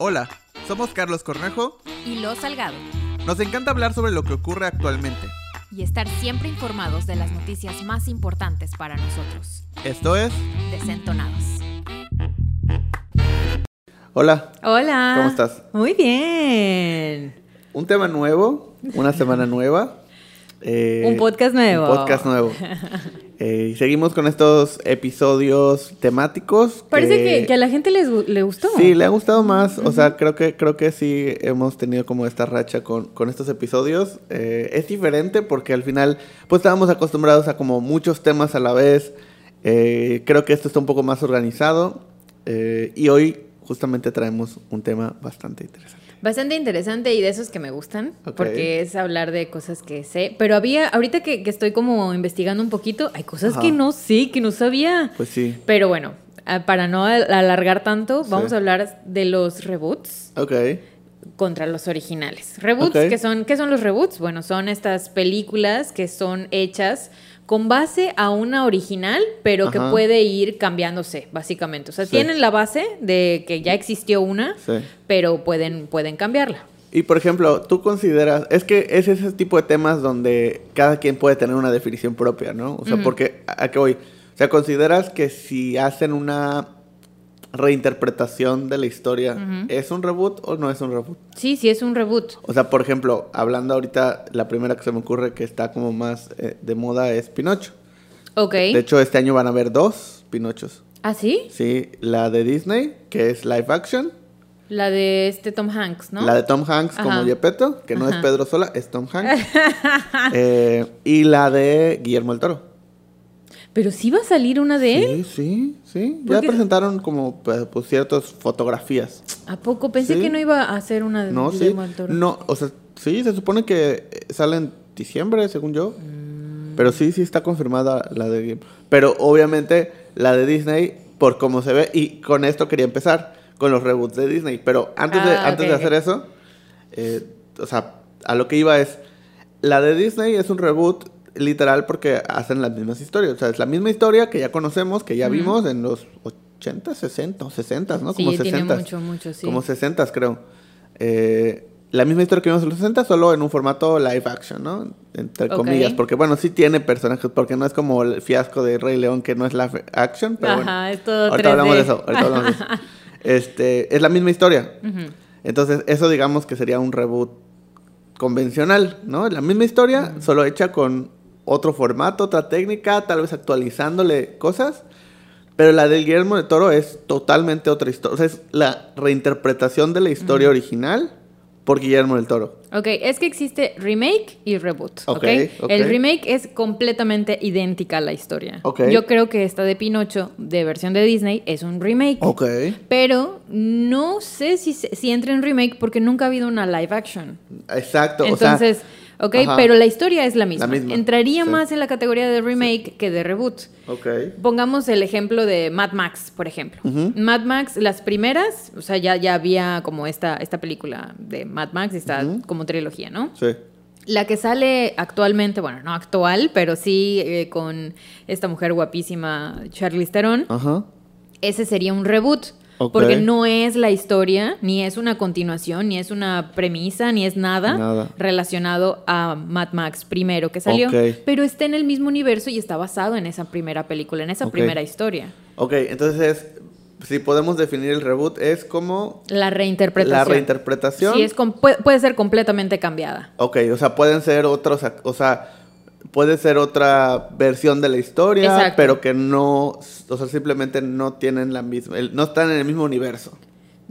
Hola, somos Carlos Cornejo y Lo Salgado. Nos encanta hablar sobre lo que ocurre actualmente. Y estar siempre informados de las noticias más importantes para nosotros. Esto es Desentonados. Hola. Hola. ¿Cómo estás? Muy bien. Un tema nuevo, una semana nueva. Eh, un podcast nuevo. Un podcast nuevo. Eh, y seguimos con estos episodios temáticos. Parece que, a la gente les, le gustó. Sí, le ha gustado más. O sea, creo que, creo que sí hemos tenido como esta racha con, con estos episodios. Eh, es diferente porque al final, pues estábamos acostumbrados a como muchos temas a la vez. Creo que esto está un poco más organizado. y hoy justamente traemos un tema bastante interesante. Bastante interesante y de esos que me gustan, porque es hablar de cosas que sé. Pero había, ahorita que, estoy como investigando un poquito, hay cosas que no sé, que no sabía. Pues sí. Pero bueno, para no alargar tanto, vamos a hablar de los reboots. Ok contra los originales. Reboots, ¿qué son, ¿qué son los reboots? Bueno, son estas películas que son hechas con base a una original, pero que puede ir cambiándose, básicamente. O sea, tienen la base de que ya existió una, pero pueden, pueden cambiarla. Y por ejemplo, tú consideras, es que es ese tipo de temas donde cada quien puede tener una definición propia, ¿no? O sea, porque, ¿a qué voy? O sea, consideras que si hacen una reinterpretación de la historia, ¿es un reboot o no es un reboot? Sí, sí es un reboot. O sea, por ejemplo, hablando ahorita, la primera que se me ocurre que está como más eh, de moda es Pinocho. Ok. De hecho, este año van a haber dos Pinochos. ¿Ah, sí? Sí, la de Disney, que es live action. La de este Tom Hanks, ¿no? La de Tom Hanks como Yepeto, que no es Pedro Sola, es Tom Hanks. Eh, y la de Guillermo el Toro. Pero sí va a salir una de él. Sí, sí, sí. Ya presentaron como pues, pues, ciertas fotografías. ¿A poco? Pensé que no iba a hacer una de no, Guillermo sí. No, o sea, sí, se supone que eh, sale en diciembre, según yo. Mm. Pero sí, sí está confirmada la de Pero obviamente la de Disney, por cómo se ve, y con esto quería empezar, con los reboots de Disney. Pero antes, de, ah, antes de hacer eso, eh, o sea, a lo que iba es, la de Disney es un reboot literal porque hacen las mismas historias. O sea, es la misma historia que ya conocemos, que ya vimos en los 80, 60, 60, ¿no? Sí, como 60. Tiene mucho, mucho, sí. Como 60, creo. Eh, la misma historia que vimos en los 60, solo en un formato live action, ¿no? Entre comillas. Porque, bueno, sí tiene personajes, porque no es como el fiasco de Rey León, que no es live action. Pero Ajá, es todo ahorita hablamos de eso. Ahorita hablamos de eso. Este, es la misma historia. Entonces, eso digamos que sería un reboot convencional, ¿no? La misma historia, solo hecha con otro formato, otra técnica, tal vez actualizándole cosas. Pero la del Guillermo de Toro es totalmente otra historia. O sea, es la reinterpretación de la historia original por Guillermo del Toro. Ok, es que existe remake y reboot. Okay, El remake es completamente idéntica a la historia. Okay. Yo creo que esta de Pinocho, de versión de Disney, es un remake. Ok. Pero no sé si, si entra en remake porque nunca ha habido una live action. Exacto. Entonces. ¿Ok? Pero la historia es la misma. Entraría más en la categoría de remake que de reboot. Okay. Pongamos el ejemplo de Mad Max, por ejemplo. Mad Max, las primeras, o sea, ya, ya había como esta, esta película de Mad Max, está como trilogía, ¿no? Sí. La que sale actualmente, bueno, no actual, pero sí eh, con esta mujer guapísima, Charlize Theron. Ajá. Ese sería un reboot. Porque no es la historia, ni es una continuación, ni es una premisa, ni es nada, relacionado a Mad Max primero que salió. Pero está en el mismo universo y está basado en esa primera película, en esa primera historia. Ok, entonces si podemos definir el reboot, es como... La reinterpretación. La reinterpretación. Sí, es puede, puede, ser completamente cambiada. Ok, o sea, pueden ser otros, o sea, puede ser otra versión de la historia, pero que no, o sea, simplemente no tienen la misma, no están en el mismo universo.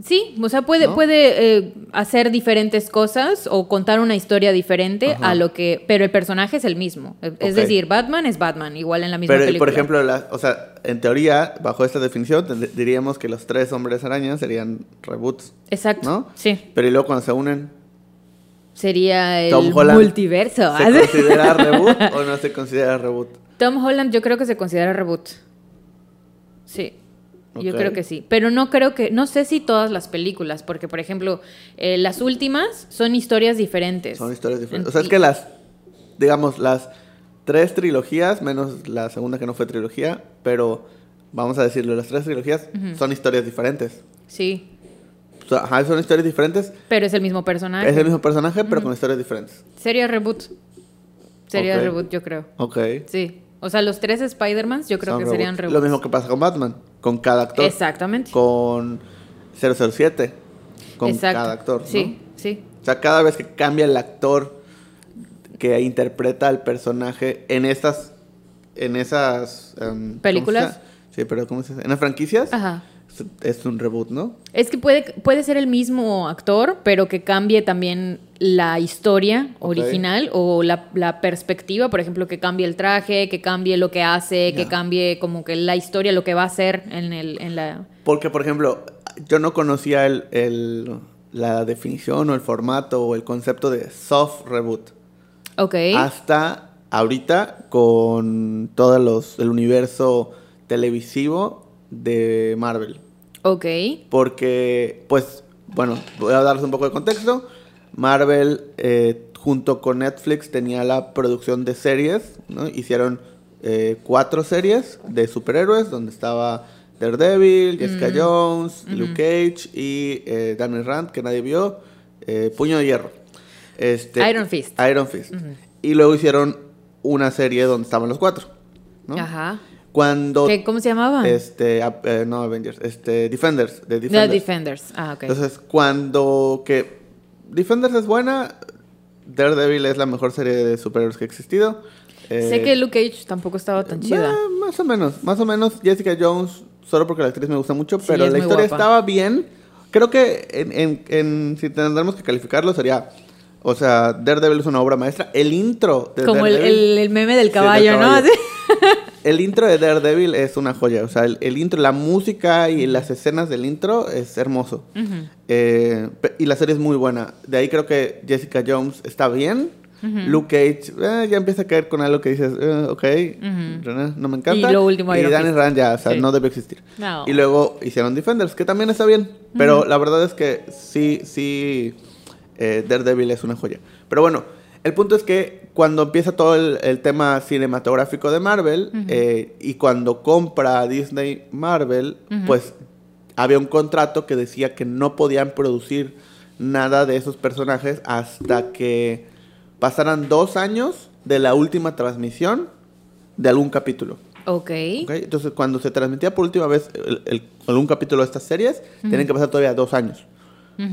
Sí, o sea, puede, puede eh, hacer diferentes cosas o contar una historia diferente a lo que, pero el personaje es el mismo. Es decir, Batman es Batman, igual en la misma pero, Por ejemplo, o sea, en teoría, bajo esta definición, diríamos que los tres hombres arañas serían reboots. Exacto. ¿No? Sí. Pero y luego cuando se unen, sería el multiverso. ¿Se considera reboot o no se considera reboot? Tom Holland yo creo que se considera reboot. Sí. Yo creo que sí. Pero no creo que, no sé si todas las películas, porque por ejemplo, eh, las últimas son historias diferentes. Son historias diferentes. O sea, es que las, digamos, las tres trilogías, menos la segunda que no fue trilogía, pero vamos a decirlo, las tres trilogías son historias diferentes. Sí. Ajá, son historias diferentes. Pero es el mismo personaje. Es el mismo personaje, pero con historias diferentes. Sería reboot. Sería reboot, yo creo. Ok. Sí. O sea, los tres Spider-Mans yo creo Son que serían reboots. Lo mismo que pasa con Batman, con cada actor. Exactamente. Con 007, con Exacto. cada actor. ¿no? Sí, sí. O sea, cada vez que cambia el actor que interpreta al personaje en estas. En esas. em, ¿cómo se ¿Películas? Sí, pero ¿cómo se dice? En las franquicias. Ajá. Es- un reboot, ¿no? Es que puede, puede ser el mismo actor, pero que cambie también la historia original o la, la perspectiva, por ejemplo, que cambie el traje, que cambie lo que hace, que cambie como que la historia, lo que va a hacer en, el, en la... Porque, por ejemplo, yo no conocía el, el- la definición o el formato o el concepto de soft reboot. Ok. Hasta ahorita con todo los, el universo televisivo de Marvel. Ok. Porque, pues, bueno, voy a darles un poco de contexto. Marvel, eh, junto con Netflix, tenía la producción de series, ¿no? Hicieron eh, cuatro series de superhéroes, donde estaba Daredevil, Jessica Jones, Luke Cage y eh, Danny Rand, que nadie vio, eh, Puño de Hierro. Este, Iron Fist. Iron Fist. Y luego hicieron una serie donde estaban los cuatro, ¿no? Ajá. Cuando... ¿Qué- ¿Cómo se llamaba? Este, eh, no Avengers, este, Defenders, de The Defenders. Defenders. Ah, ok. Entonces, cuando que Defenders es buena, Daredevil es la mejor serie de superhéroes que ha existido. sé Eh, que Luke Cage tampoco estaba tan chida. eh, más o menos, más o menos. Jessica Jones, solo porque la actriz me gusta mucho, Sí, pero la historia guapa. estaba bien. Creo que en, en- en- si tendremos que calificarlo sería, o sea, Daredevil es una obra maestra. El intro de Como el, Daredevil, el- el meme del del caballo, ¿no? el intro de Daredevil es una joya. O sea, el, el intro, la música y las escenas del intro es hermoso. Eh, y la serie es muy buena. De ahí creo que Jessica Jones está bien. Luke Cage eh, ya empieza a caer con algo que dices, eh, ok, no me encanta. Y lo último, y Danny. Rand ya, o sea, Sí. no debe existir. No. Y luego hicieron Defenders, que también está bien. Pero la verdad es que sí, sí, eh, Daredevil es una joya. Pero bueno, el punto es que cuando empieza todo el, el tema cinematográfico de Marvel eh, y cuando compra Disney Marvel, pues había un contrato que decía que no podían producir nada de esos personajes hasta que pasaran dos años de la última transmisión de algún capítulo. Ok. ¿ok? Entonces, cuando se transmitía por última vez el- el- algún capítulo de estas series, tenían que pasar todavía dos años.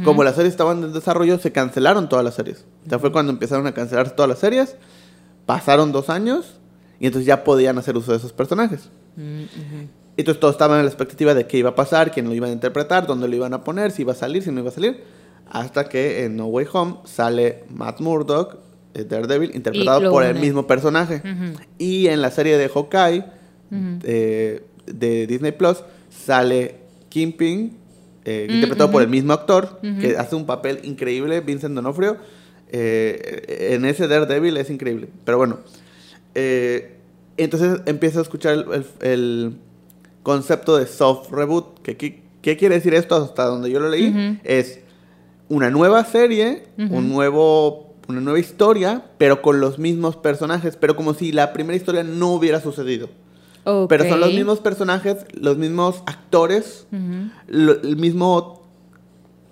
Como las series estaban en desarrollo, se cancelaron todas las series. O sea, fue cuando empezaron a cancelarse todas las series, pasaron dos años, y entonces ya podían hacer uso de esos personajes. Entonces todos estaban en la expectativa de qué iba a pasar, quién lo iban a interpretar, dónde lo iban a poner, si iba a salir, si no iba a salir. Hasta que en No Way Home sale Matt Murdock, eh, Daredevil, interpretado por el une. mismo personaje. Y en la serie de Hawkeye eh, de Disney Plus sale Kingpin, eh, interpretado por el mismo actor, que hace un papel increíble, Vincent D'Onofrio. Eh, en ese Daredevil es increíble. Pero bueno, eh, entonces empiezo a escuchar el, el- el concepto de soft reboot. ¿Qué quiere decir esto hasta donde yo lo leí? Es una nueva serie, un nuevo, una nueva historia, pero con los mismos personajes, pero como si la primera historia no hubiera sucedido. Pero son los mismos personajes, los mismos actores, lo- el mismo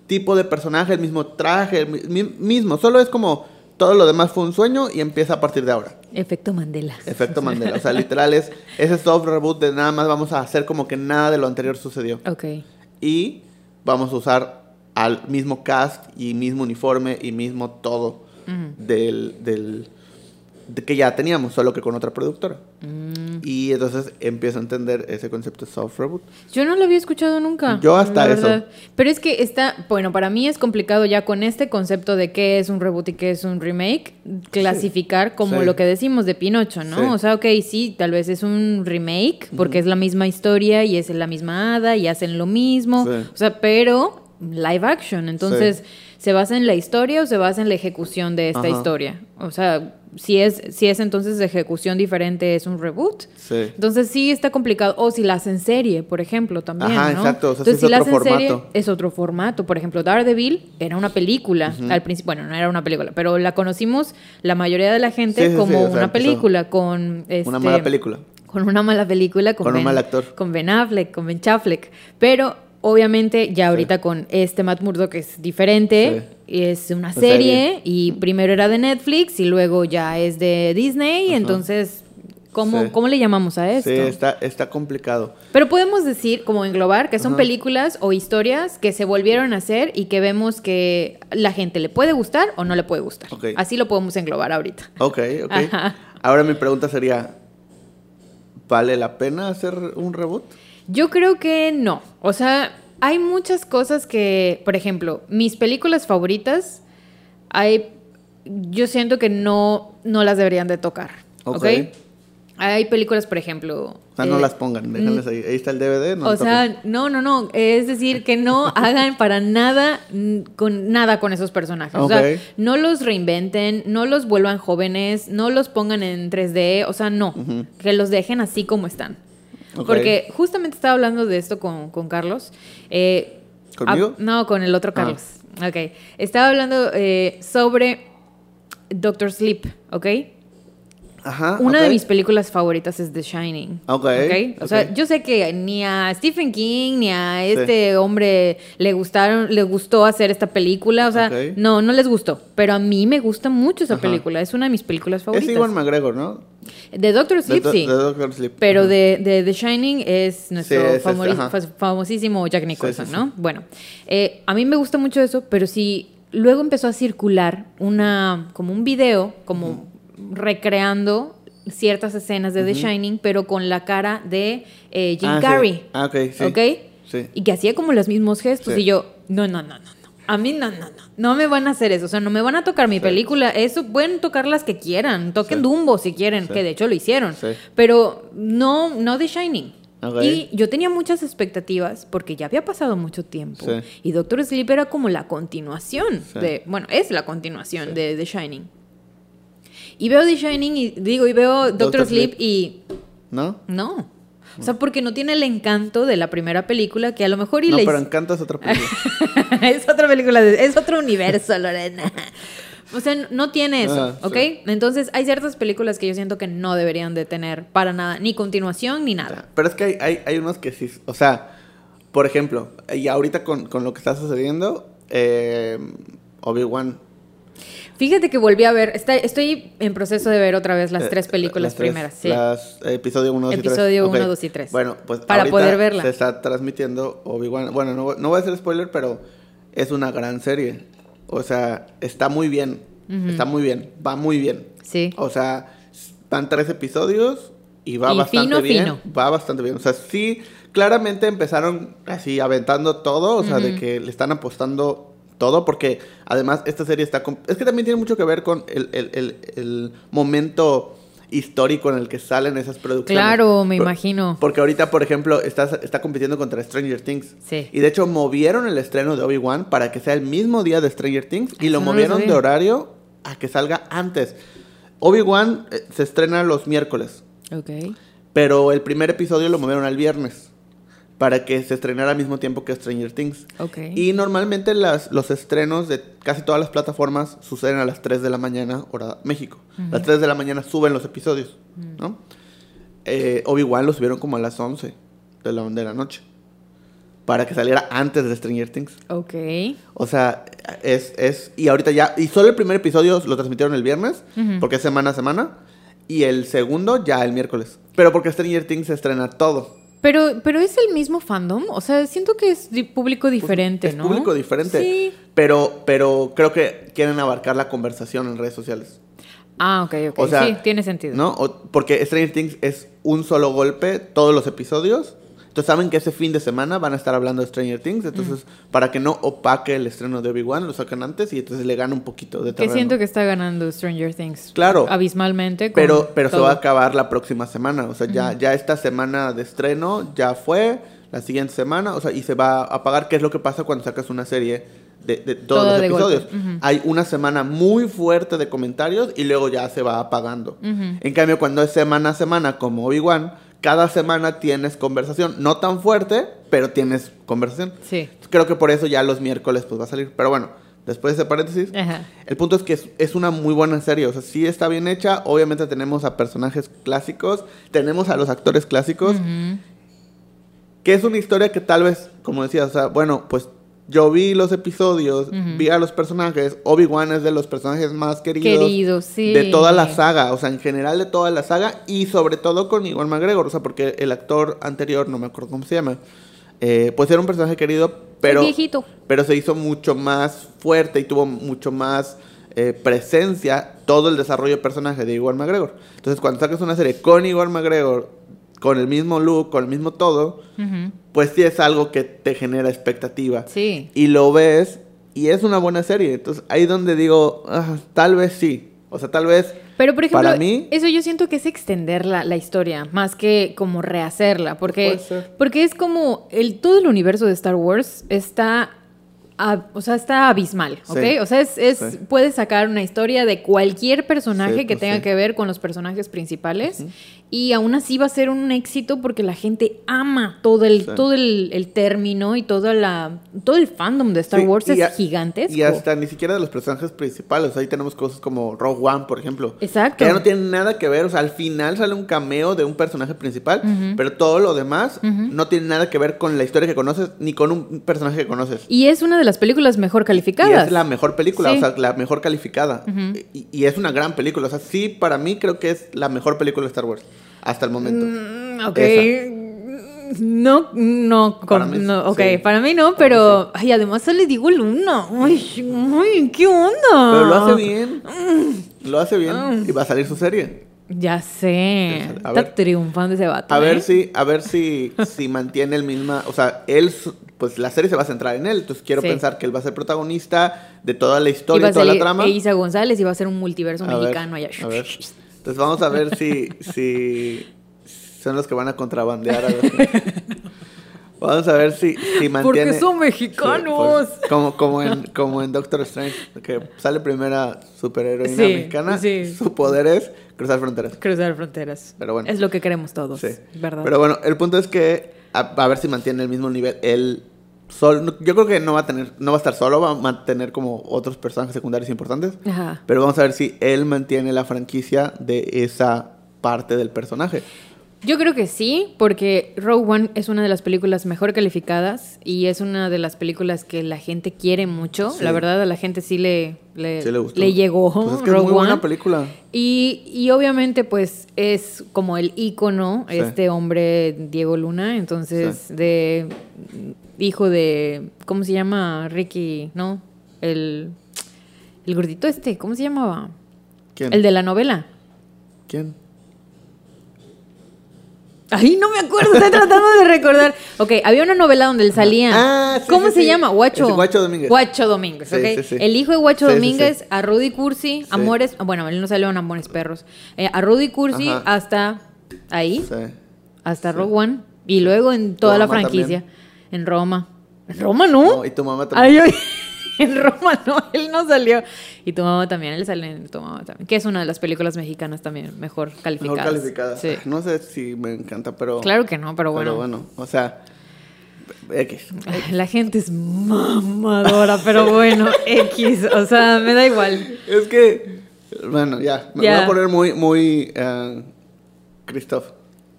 tipo de personaje, el mismo traje, el mi- mi- mismo. Solo es como todo lo demás fue un sueño y empieza a partir de ahora. Efecto Mandela. Efecto Mandela. O sea, literal es ese soft reboot de nada más vamos a hacer como que nada de lo anterior sucedió. Ok. Y vamos a usar al mismo cast y mismo uniforme y mismo todo del, del de que ya teníamos, solo que con otra productora. Mm. Y entonces empiezo a entender ese concepto de soft reboot. Yo no lo había escuchado nunca. Yo hasta eso. Pero es que está, bueno, para mí es complicado ya con este concepto de qué es un reboot y qué es un remake, clasificar como Sí. lo que decimos de Pinocho, ¿no? Sí. O sea, ok, sí, tal vez es un remake porque es la misma historia y es la misma hada y hacen lo mismo. O sea, pero live action. Entonces, ¿se basa en la historia o se basa en la ejecución de esta Ajá. historia? O sea, si es, si es entonces de ejecución diferente, es un reboot. Sí. Entonces sí está complicado. O si la hacen serie, por ejemplo, también. Ajá, ¿no? exacto. O sea, Entonces, sí es si la otro hacen serie, es otro formato. Por ejemplo, Daredevil era una película. Al principio, bueno, no era una película, pero la conocimos la mayoría de la gente Sí, sí, sí, como o sea, una película con Una este, mala película. Con una mala película con, Con un mal actor. con Ben Affleck, con Ben Chaffleck. Pero obviamente ya ahorita con este Matt Murdock es diferente, es una serie, y primero era de Netflix y luego ya es de Disney, entonces ¿Cómo, ¿Cómo, le llamamos a esto? Sí, está, está complicado. Pero podemos decir, como englobar, que son películas o historias que se volvieron a hacer y que vemos que la gente le puede gustar o no le puede gustar. Así lo podemos englobar ahorita. Ok, ok. Ahora mi pregunta sería, ¿vale la pena hacer un reboot? Yo creo que no. O sea, hay muchas cosas que, por ejemplo, mis películas favoritas, hay, yo siento que no, no las deberían de tocar. ¿Ok? ¿okay? Hay películas, por ejemplo. O sea, no eh, las pongan, déjenlas ahí. Ahí está el DVD. No o sea, no, no, no. Es decir, que no hagan para nada con nada con esos personajes. O sea, no los reinventen, no los vuelvan jóvenes, no los pongan en 3D. O sea, no. Que los dejen así como están. Porque justamente estaba hablando de esto con, Carlos. Eh, ¿Conmigo? no, con el otro ah. Carlos. Ok. Estaba hablando eh, sobre Doctor Sleep, ¿ok? Una de mis películas favoritas es The Shining. Ok. O sea, yo sé que ni a Stephen King ni a este hombre le gustaron, le gustó hacer esta película. O sea, no, no les gustó. Pero a mí me gusta mucho esa película. Es una de mis películas favoritas. Es Iwan McGregor, ¿no? De Doctor Sleep, sí. De Doctor Sleep. Pero de, The Shining es nuestro famosísimo Jack Nicholson, ¿no? Bueno, eh, a mí me gusta mucho eso, pero sí, luego empezó a circular una, como un video, como recreando ciertas escenas de The Shining, pero con la cara de eh, Jim ah, Carrey. Ah, ok, sí. ¿Ok? Sí. Y que hacía como los mismos gestos. Y yo, no, no, no, no, no. A mí no, no, no. No me van a hacer eso. O sea, no me van a tocar mi película. Eso pueden tocar las que quieran. Toquen Dumbo si quieren, que de hecho lo hicieron. Pero no, no The Shining. Y yo tenía muchas expectativas porque ya había pasado mucho tiempo. Y Doctor Sleep era como la continuación de. Bueno, es la continuación de The Shining. Y veo The Shining y digo, y veo Doctor, Sleep, y... ¿No? No. O sea, porque no tiene el encanto de la primera película que a lo mejor y No, pero Encanto es otra película. es otra película, es otro universo, Lorena. O sea, no tiene eso, ah, ¿ok? Entonces hay ciertas películas que yo siento que no deberían de tener para nada, ni continuación ni nada. Pero es que hay, hay, hay unos que sí, o sea, por ejemplo, y ahorita con, con lo que está sucediendo, eh, Obi-Wan Fíjate que volví a ver, está, estoy en proceso de ver otra vez las eh, tres películas primeras. Sí. Las, episodio 1, 2 y 3. Episodio 1, 2 y 3. Bueno, pues para poder verla. Se está transmitiendo Obi-Wan. Bueno, no, no voy a hacer spoiler, pero es una gran serie. O sea, está muy bien. Está muy bien. Va muy bien. Sí. O sea, van tres episodios y va bastante bien. Fino. Va bastante bien. O sea, sí, claramente empezaron así aventando todo. O sea, de que le están apostando todo, porque además esta serie está... Es que también tiene mucho que ver con el, momento histórico en el que salen esas producciones. Claro, me imagino. Porque ahorita, por ejemplo, está, está compitiendo contra Stranger Things. Sí. Y de hecho movieron el estreno de Obi-Wan para que sea el mismo día de Stranger Things y lo movieron de horario a que salga antes. Obi-Wan eh, se estrena los miércoles. Ok. Pero el primer episodio lo movieron al viernes para que se estrenara al mismo tiempo que Stranger Things. Y normalmente las, los estrenos de casi todas las plataformas suceden a las 3 de la mañana, hora México. A las 3 de la mañana suben los episodios, ¿no? Eh, Obi-Wan lo subieron como a las 11 de la, de la noche. Para que saliera antes de Stranger Things. Ok. O sea, es, es... Y ahorita ya... Y solo el primer episodio lo transmitieron el viernes, porque es semana a semana. Y el segundo ya el miércoles. Pero porque Stranger Things se estrena todo. Pero, pero es el mismo fandom, o sea, siento que es público pues, diferente, es público diferente. Sí. Pero, pero creo que quieren abarcar la conversación en redes sociales. Ah, ok, ok. sí, tiene sentido. ¿No? porque Stranger Things es un solo golpe, todos los episodios. Entonces saben que ese fin de semana van a estar hablando de Stranger Things, entonces para que no opaque el estreno de Obi-Wan, lo sacan antes y entonces le gana un poquito de terreno. Que siento que está ganando Stranger Things. Claro. Abismalmente. pero pero se va a acabar la próxima semana, o sea, ya, ya esta semana de estreno ya fue, la siguiente semana, o sea, y se va a apagar, ¿qué es lo que pasa cuando sacas una serie de, todos los episodios. Hay una semana muy fuerte de comentarios y luego ya se va apagando. En cambio, cuando es semana a semana, como Obi-Wan, cada semana tienes conversación. No tan fuerte, pero tienes conversación. Sí. Creo que por eso ya los miércoles pues va a salir. Pero bueno, después de ese paréntesis, el punto es que es, una muy buena serie. O sea, sí está bien hecha. Obviamente tenemos a personajes clásicos, tenemos a los actores clásicos. que es una historia que tal vez, como decía, o sea, bueno, pues yo vi los episodios, vi a los personajes. Obi-Wan es de los personajes más queridos, de toda la saga, o sea, en general de toda la saga y sobre todo con Iwan McGregor, o sea, porque el actor anterior, no me acuerdo cómo se llama, eh, pues era un personaje querido, pero, pero se hizo mucho más fuerte y tuvo mucho más eh, presencia todo el desarrollo de personaje de Iwan McGregor. Entonces, cuando sacas una serie con Iwan McGregor, con el mismo look, con el mismo todo, pues sí es algo que te genera expectativa. Sí. Y lo ves y es una buena serie. Entonces, ahí donde digo, ah, tal vez sí. O sea, tal vez. Pero, por ejemplo, para mí, eso yo siento que es extender la, la historia, más que como rehacerla. Porque, porque es como el, todo el universo de Star Wars está o sea, está abismal, ¿ok? O sea, es, es puedes sacar una historia de cualquier personaje que pues tenga que ver con los personajes principales y aún así va a ser un éxito porque la gente ama todo el, todo el, término y toda la, todo el fandom de Star Wars es gigantesco. Y hasta ni siquiera de los personajes principales. Ahí tenemos cosas como Rogue One, por ejemplo. Exacto. Que ya no tienen nada que ver. O sea, al final sale un cameo de un personaje principal, pero todo lo demás no tiene nada que ver con la historia que conoces ni con un personaje que conoces. Y es una de las películas mejor calificadas. Y es la mejor película, o sea, la mejor calificada. y, es una gran película. O sea, sí, para mí creo que es la mejor película de Star Wars hasta el momento. Mm, ok. No, no, para mí, no ok, para mí no, pero ay, además le digo Luna. Ay, ay, ¿qué onda? Pero lo hace bien. Mm. Lo hace bien mm. y va a salir su serie. Ya sé. Está triunfando ese vato. A ver ¿eh? si, a ver si, si mantiene el misma, o sea, él pues la serie se va a centrar en él. Entonces quiero pensar que él va a ser protagonista de toda la historia, y toda la trama. Isa González y va a ser un multiverso mexicano allá. A ver. Entonces vamos a ver si, si son los que van a contrabandear. A vamos a ver si, si mantiene... Porque son mexicanos. Pues, como, como, en, como en Doctor Strange, que sale primera superheroína mexicana. Su poder es cruzar fronteras. Cruzar fronteras. Pero bueno. Es lo que queremos todos, ¿verdad? Pero bueno, el punto es que a, ver si mantiene el mismo nivel. Él Sol, yo creo que no va a tener, no va a estar solo, va a mantener como otros personajes secundarios importantes. Pero vamos a ver si él mantiene la franquicia de esa parte del personaje. Yo creo que sí, porque Rogue One es una de las películas mejor calificadas y es una de las películas que la gente quiere mucho. La verdad, a la gente sí le, le, llegó pues es que es muy buena película. Y, y, obviamente, pues es como el ícono, este hombre Diego Luna, entonces, de hijo de. ¿Cómo se llama? Ricky, ¿no? El, el gordito este, ¿cómo se llamaba? ¿Quién? El de la novela. ¿Quién? Ay, no me acuerdo, estoy tratando de recordar. Ok, había una novela donde él salía. Ah, sí, ¿Cómo se llama? Guacho. Guacho Domínguez. Guacho Domínguez, ok. El hijo de Guacho Domínguez, a Rudy Cursi, Amores. Bueno, él no salió en Amores Perros. Eh, a Rudy Cursi hasta ahí. Hasta Rogue One. Y luego en toda la franquicia. En Roma. ¿En Roma no? no y tu mamá también. Ay, en Roma no, él no salió. Y tu mamá también, él sale en tu mamá también. Que es una de las películas mexicanas también mejor calificadas. Mejor calificadas. Sí. No sé si me encanta, pero. Claro que no, pero bueno. Pero bueno, o sea. X. La gente es mamadora, pero bueno, X. O sea, me da igual. Es que. Bueno, ya. Me voy a poner muy, muy. Uh, Christoph.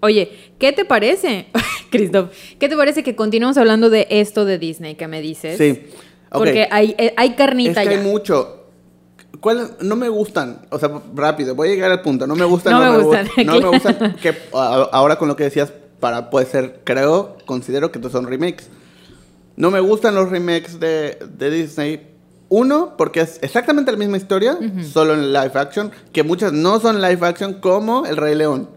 Oye, ¿qué te parece, Christoph? ¿Qué te parece que continuemos hablando de esto de Disney que me dices? Sí. Porque hay, eh, hay carnita es que hay mucho. ¿Cuál, no me gustan, o sea, rápido, voy a llegar al punto. No me gustan, no, me, gustan. no me gustan. Que ahora con lo que decías, para puede ser, creo, considero que estos son remakes. No me gustan los remakes de, de Disney. Uno, porque es exactamente la misma historia, solo en live action, que muchas no son live action como El Rey León.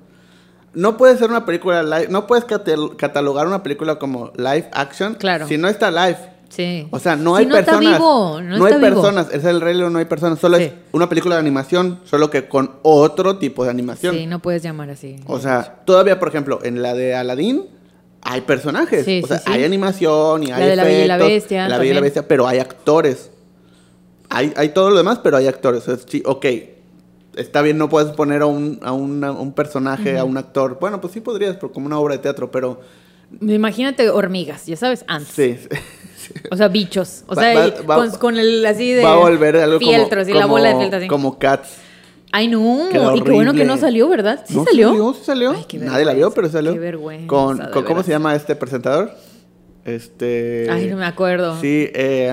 No puede ser una película live, no puedes catalogar una película como live action claro. si no está live. Sí. O sea, no hay no personas. Está vivo, no, hay personas. Es el Rey León, no hay personas. Solo es una película de animación, solo que con otro tipo de animación. Sí, no puedes llamar así. O sea, todavía, por ejemplo, en la de Aladdin hay personajes. o sea, hay animación y hay. La de la Bella y la Bestia. La Bella y la Bestia, pero hay actores. Hay, hay todo lo demás, pero hay actores. O sea, sí, ok. Está bien, no puedes poner a un, a un personaje, a un actor. Bueno, pues sí podrías, como una obra de teatro, pero. Imagínate hormigas, ya sabes, antes. Sí. O sea, bichos. O sea, con, el así de. Va a volver algo fieltros como, y la bola de fieltros así. Como Cats. Ay, no. Y qué bueno que no salió, ¿verdad? Sí salió. salió. Sí salió. Nadie la vio, pero salió. Qué vergüenza. Con, con ¿Cómo se llama este presentador? Este. Ay, no me acuerdo. Sí, eh,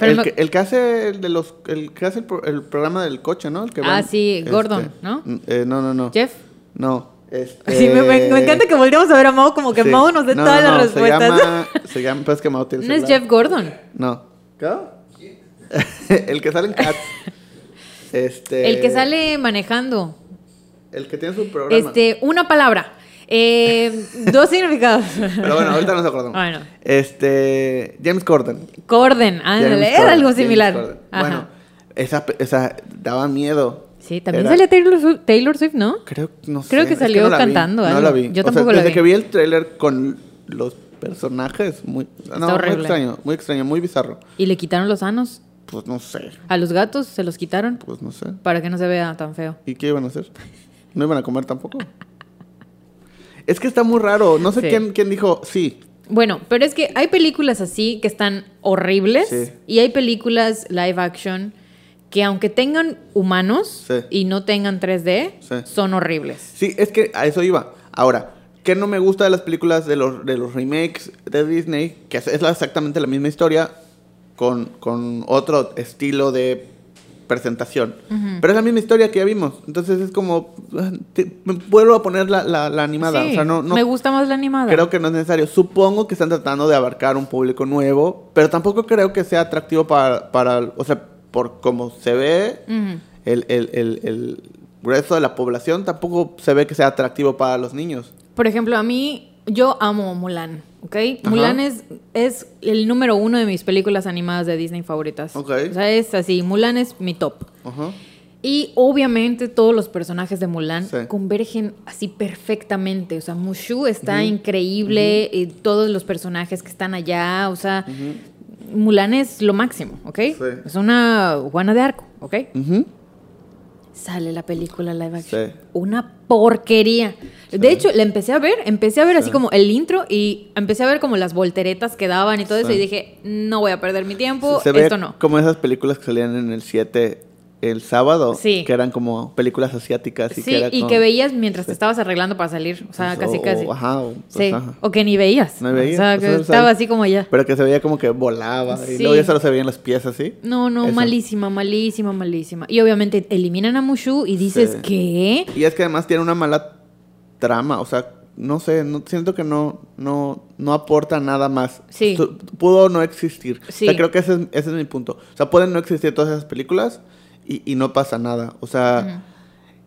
el, que, el, que, hace el de los, el que hace el, programa del coche, ¿no? El que ah, sí, Gordon, este, ¿no? Eh, no, no, no. Jeff. No. Este... Sí, me, me, encanta que volvamos a ver a Mau como que sí. Mau nos dé no, todas no, las respuestas. Se llama, se llama, pues que Mau tiene No es Jeff Gordon. No. ¿Qué? el que sale en Cats. este. El que sale manejando. El que tiene su programa. Este, una palabra. Eh, dos significados. Pero bueno, ahorita nos acordamos. Bueno. Este. James Corden. Corden, ándale, era algo similar. Bueno, esa, esa daba miedo. Sí, también salía Taylor Swift, Taylor Swift, ¿no? Creo, no sé, Creo que salió es que no cantando. Vi. algo. No la vi. Yo o tampoco sea, la desde vi. que vi el tráiler con los personajes, muy, no, muy extraño, muy extraño, muy bizarro. ¿Y le quitaron los sanos? Pues no sé, ¿A los gatos se los quitaron? pues no sé. Para que no se vea tan feo. ¿Y qué iban a hacer? ¿No iban a comer tampoco? Es que está muy raro. No sé Sí. quién, quién dijo sí. Bueno, pero es que hay películas así que están horribles Sí. y hay películas live action que aunque tengan humanos Sí. y no tengan 3D, Sí. son horribles. Sí, es que a eso iba. Ahora, ¿qué no me gusta de las películas de los, de los remakes de Disney? Que es, exactamente la misma historia con, con otro estilo de presentación. Pero es la misma historia que ya vimos. Entonces es como... ah, te- me vuelvo a poner la, la- la animada. Sí, o sea, no, no, me gusta más la animada. Creo que no es necesario. Supongo que están tratando de abarcar un público nuevo, pero tampoco creo que sea atractivo para, para o sea, por cómo se ve, el, el, el, el resto de la población tampoco se ve que sea atractivo para los niños. Por ejemplo, a mí, yo amo Mulan, ¿ok? Mulan es, es el número uno de mis películas animadas de Disney favoritas. Ok. O sea, es así, Mulan es mi top. Ajá. Y obviamente todos los personajes de Mulan Sí. convergen así perfectamente. O sea, Mushu está increíble, y todos los personajes que están allá, o sea, Mulan es lo máximo, ¿ok? Sí. Es una Juana de Arco, ¿ok? Sale la película live action. Sí. Una porquería. De hecho, la empecé a ver, empecé a ver así como el intro y empecé a ver como las volteretas que daban y todo eso y dije, no voy a perder mi tiempo, Se ve esto no. como esas películas que salían en el 7 el sábado, Sí. que eran como películas asiáticas. Y Sí, que era y como- que veías mientras te estabas arreglando para salir, o sea, Pues, casi o- casi. ajá, o- pues, Sí, ajá. o que ni veías. No veías, O sea, o que sea, estaba así como ya. Pero que se veía como que volaba y Sí. luego ya solo se veían los pies así. No, no, Eso. malísima, malísima, malísima. Y obviamente eliminan a Mushu y dices, Sí. ¿qué? Y es que además tiene una mala trama, o sea, no sé, no, siento que no, no, no aporta nada más. Sí. Pudo no existir. Sí. O sea, creo que ese es, ese es mi punto. O sea, pueden no existir todas esas películas y, y no pasa nada. O sea,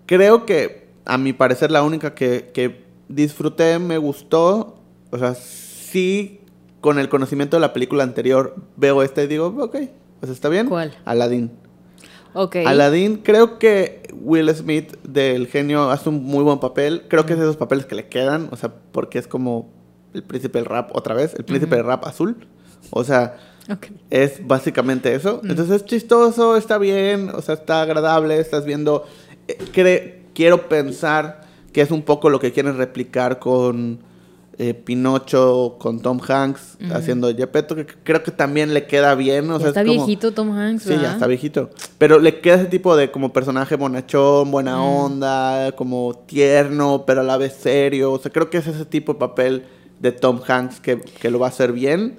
creo que a mi parecer la única que, que disfruté, me gustó, o sea, sí, con el conocimiento de la película anterior, veo esta y digo, ok, pues está bien. ¿Cuál? Aladdin. Ok. Aladdin, creo que Will Smith del genio hace un muy buen papel. Creo que es de esos papeles que le quedan, o sea, porque es como el príncipe del rap otra vez, el príncipe del rap azul. O sea, Ok. es básicamente eso. Entonces es chistoso, está bien, o sea, está agradable, estás viendo... eh, quiero pensar que es un poco lo que quieren replicar con eh, Pinocho, con Tom Hanks, haciendo Gepetto, que creo que también le queda bien. O Ya sea, está es como- viejito Tom Hanks, Sí, ya ¿verdad? está viejito. Pero le queda ese tipo de como personaje bonachón, buena onda, como tierno, pero a la vez serio. O sea, creo que es ese tipo de papel de Tom Hanks que, que lo va a hacer bien.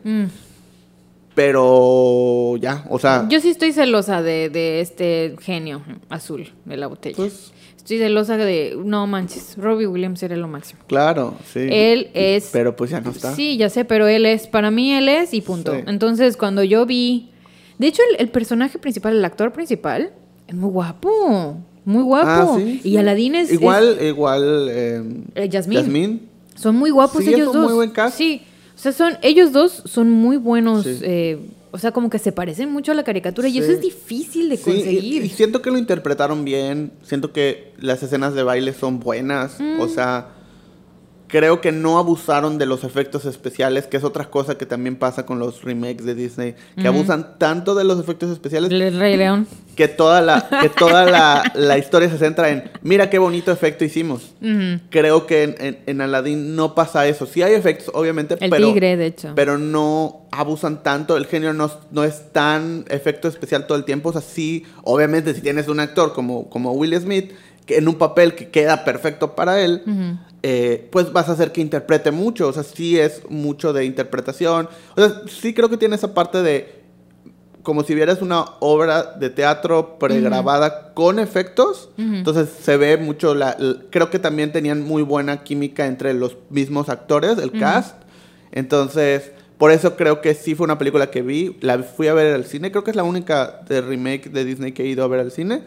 Pero ya, o sea, Yo sí estoy celosa de, de este genio azul de la botella. pues Estoy celosa de... No manches, Robbie Williams era lo máximo. claro, sí. Él es... Pero pues ya no está. Sí, ya sé, pero él es... Para mí él es y punto. Sí. Entonces, cuando yo vi... De hecho, el, el personaje principal, el actor principal, es muy guapo. Muy guapo. Ah, sí, Y. Aladín es... Igual, igual. Eh, Eh, Yasmín. Yasmín. es- son muy guapos Sí, es ellos un dos. muy buen cast. Sí. O sea, son... Ellos dos son muy buenos... Sí. eh, o sea, como que se parecen mucho a la caricatura y eso es difícil de Sí, y- conseguir. y, siento que lo interpretaron bien. Siento que las escenas de baile son buenas. Mm. O sea, creo que no abusaron de los efectos especiales, que es otra cosa que también pasa con los remakes de Disney, que abusan tanto de los efectos especiales. El Rey León. Que toda la, que toda la, historia se centra en, mira qué bonito efecto hicimos. Creo que en, en, Aladdin no pasa eso. Sí hay efectos, obviamente, el pero... tigre, de hecho. Pero no abusan tanto, el genio no, no es tan efecto especial todo el tiempo. O sea, sí, obviamente si tienes un actor como, como Will Smith, en un papel que queda perfecto para él, eh, pues vas a hacer que interprete mucho. O sea, sí es mucho de interpretación. O sea, sí creo que tiene esa parte de como si vieras una obra de teatro pregrabada con efectos. Entonces se ve mucho la, Creo que también tenían muy buena química entre los mismos actores, el cast. Entonces, por eso creo que sí fue una película que vi. La fui a ver al cine. Creo que es la única de remake de Disney que he ido a ver al cine.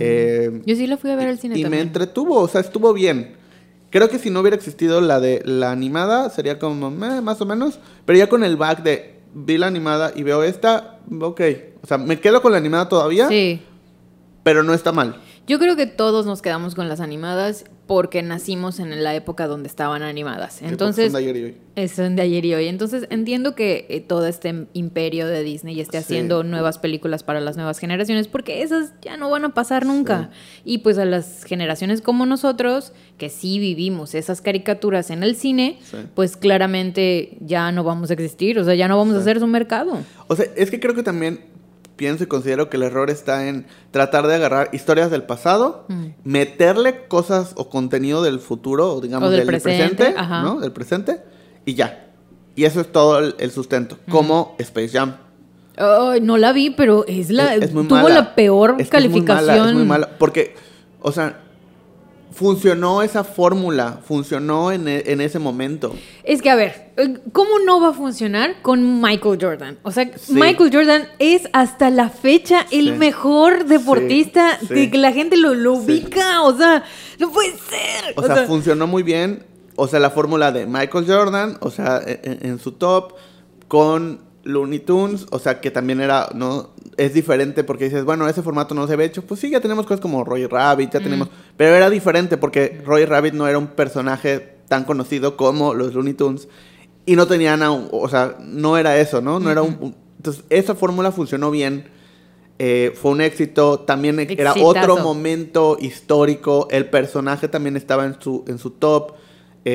Eh, Yo sí la fui a ver al cine y me entretuvo, o sea, estuvo bien. Creo que si no hubiera existido la de la animada, sería como más o menos. Pero ya con el back de vi la animada y veo esta, ok. O sea, me quedo con la animada todavía. Sí. Pero no está mal. Yo creo que todos nos quedamos con las animadas porque nacimos en la época donde estaban animadas. Entonces, son de ayer y hoy. Son de ayer y hoy. Entonces, entiendo que eh, todo este imperio de Disney esté haciendo nuevas películas para las nuevas generaciones porque esas ya no van a pasar nunca. Y pues a las generaciones como nosotros, que sí vivimos esas caricaturas en el cine, pues claramente ya no vamos a existir, o sea, ya no vamos a hacer su mercado. O sea, es que creo que también pienso y considero que el error está en tratar de agarrar historias del pasado, mm. meterle cosas o contenido del futuro, o digamos del, presente, ¿no? Del presente, y ya. Y eso es todo el, sustento, mm. como Space Jam. no la vi, pero es la tuvo la peor calificación. Es muy, es muy mala, porque, o sea, funcionó esa fórmula, funcionó en, e, en, ese momento. Es que, a ver, eh, ¿cómo no va a funcionar con Michael Jordan? O sea, Michael Jordan es hasta la fecha el mejor deportista que la gente lo, lo ubica. O sea, no puede ser. O, sea, funcionó muy bien. O sea, la fórmula de Michael Jordan, o sea, e, e, en su top, con Looney Tunes, o sea, que también era, ¿no? Es diferente porque dices, bueno, ese formato no se ve hecho. Pues sí, ya tenemos cosas como Roy Rabbit, ya tenemos. Pero era diferente porque Roy Rabbit no era un personaje tan conocido como los Looney Tunes. Y no tenían, o sea, no era eso, ¿no? No era un. Entonces, esa fórmula funcionó bien. Eh, fue un éxito. También era otro momento histórico. El personaje también estaba en su, en su top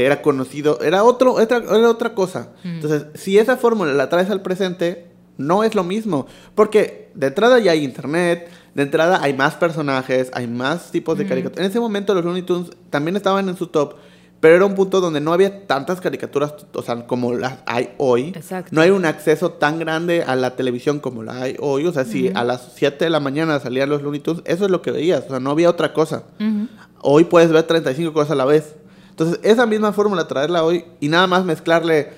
era conocido, era, otro, era, otra cosa. Mm. Entonces, si esa fórmula la traes al presente, no es lo mismo. Porque de entrada ya hay internet, de entrada hay más personajes, hay más tipos de mm. caricaturas. En ese momento los Looney Tunes también estaban en su top, pero era un punto donde no había tantas caricaturas, o sea, como las hay hoy. No hay un acceso tan grande a la televisión como la hay hoy. O sea, si a las 7 de la mañana salían los Looney Tunes, eso es lo que veías. O sea, no había otra cosa. Hoy puedes ver 35 cosas a la vez. Entonces, esa misma fórmula, traerla hoy y nada más mezclarle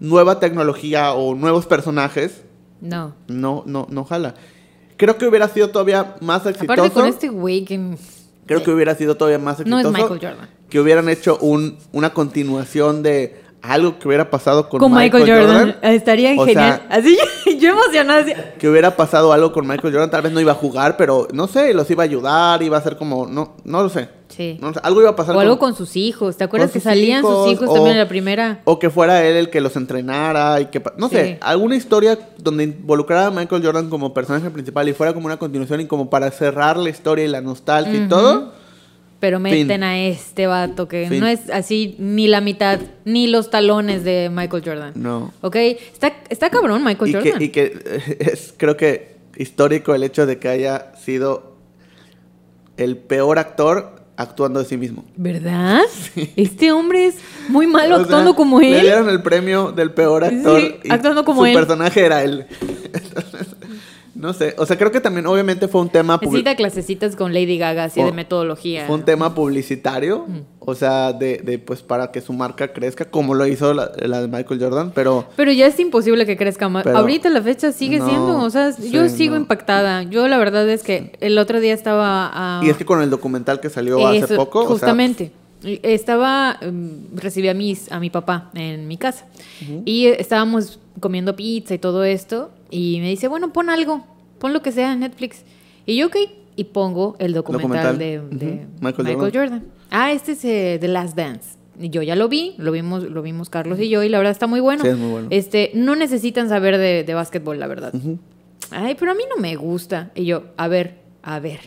nueva tecnología o nuevos personajes. No. No, no, no jala. Creo que hubiera sido todavía más exitoso. Aparte con este güey que... Creo que hubiera sido todavía más exitoso. No es Michael Jordan. Que hubieran hecho un, una continuación de algo que hubiera pasado con, Michael, Jordan. Estaría genial. así yo emocionada. Que hubiera pasado algo con Michael Jordan. Tal vez no iba a jugar, pero no sé, los iba a ayudar, iba a ser como. No, no lo sé. Sí. algo iba a pasar. O algo con, sus hijos. ¿Te acuerdas que salían sus hijos también en la primera? O que fuera él el que los entrenara y que. No sé, alguna historia donde involucrara a Michael Jordan como personaje principal y fuera como una continuación y como para cerrar la historia y la nostalgia y todo pero meten a este vato que no es así ni la mitad, ni los talones de Michael Jordan. No. ¿Ok? Está, está cabrón Michael Jordan. y que es, creo que, histórico el hecho de que haya sido el peor actor actuando de sí mismo. ¿Verdad? Este hombre es muy malo actuando como él. Le dieron el premio del peor actor. actuando como él. Su personaje era él. No sé, o sea, creo que también obviamente fue un tema... Necesita clasecitas con Lady Gaga, así de metodología. Fue un tema publicitario, o sea, de, de, pues para que su marca crezca, como lo hizo la, de Michael Jordan, pero... Pero ya es imposible que crezca más. Ahorita la fecha sigue siendo, o sea, yo sigo impactada. Yo la verdad es que el otro día estaba... Y es que con el documental que salió hace poco... Justamente. Estaba, em, recibí a, mis, a mi papá en mi casa y estábamos comiendo pizza y todo esto y me dice, bueno, pon algo, pon lo que sea en Netflix. Y yo, ok, y pongo el documental, de, Michael, Jordan. Ah, este es eh, The Last Dance. Yo ya lo vi, lo vimos, lo vimos Carlos y yo, y la verdad está muy bueno. Sí, es muy bueno. Este, no necesitan saber de, de básquetbol, la verdad. Ay, pero a mí no me gusta. Y yo, a ver, a ver.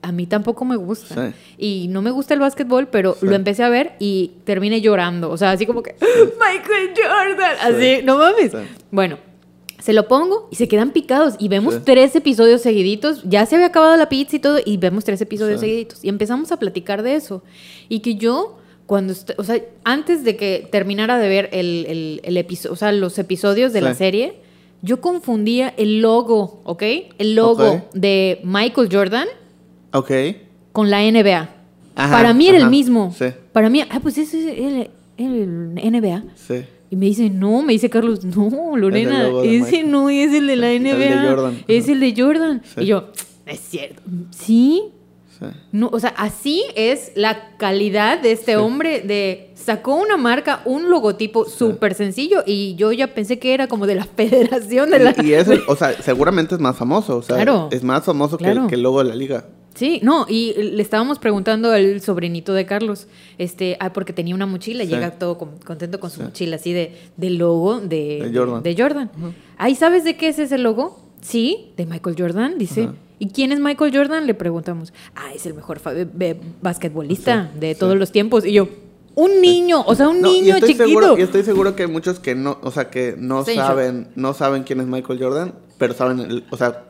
A mí tampoco me gusta. Sí. Y no me gusta el básquetbol, pero lo empecé a ver y terminé llorando. O sea, así como que, Michael Jordan. Así, no mames. Sí. Bueno, se lo pongo y se quedan picados. Y vemos Sí. tres episodios seguiditos. Ya se había acabado la pizza y todo. Y vemos tres episodios Sí. seguiditos. Y empezamos a platicar de eso. Y que yo, cuando. O sea, antes de que terminara de ver el, el, el episodio. O sea, los episodios de la Sí. serie. Yo confundía el logo, ¿ok? El logo Ok. de Michael Jordan Ok. con la NBA. Ajá, Para mí era el ajá, mismo. sí. Para mí, ah, pues ese es el, el NBA. Sí. Y me dice, no, me dice Carlos, no, Lorena, ese Michael. no es el de la El de NBA. Es el de Jordan. Sí. Y yo, es cierto. Sí. Sí. No, o sea, así es la calidad de este Sí. hombre de sacó una marca, un logotipo súper sencillo y yo ya pensé que era como de la federación de la... Y, y es, el- o sea, seguramente es más famoso. O sea, Claro. es más famoso que el- Claro. que, el logo de la liga. Sí, no, y le estábamos preguntando al sobrinito de Carlos, este, ah, porque tenía una mochila, Sí. llega todo con- contento con su mochila, así de, del logo de, De Jordan. de Jordan. Ay, ¿sabes de qué es ese logo? Sí, de Michael Jordan, dice. ¿Y quién es Michael Jordan? Le preguntamos. Ah, es el mejor be- basquetbolista Sí, de todos los tiempos. Y yo, un niño, o sea, un No, niño estoy chiquito. Seguro, y estoy seguro que hay muchos que no, o sea, que no saben, no saben quién es Michael Jordan, pero saben, el- o sea,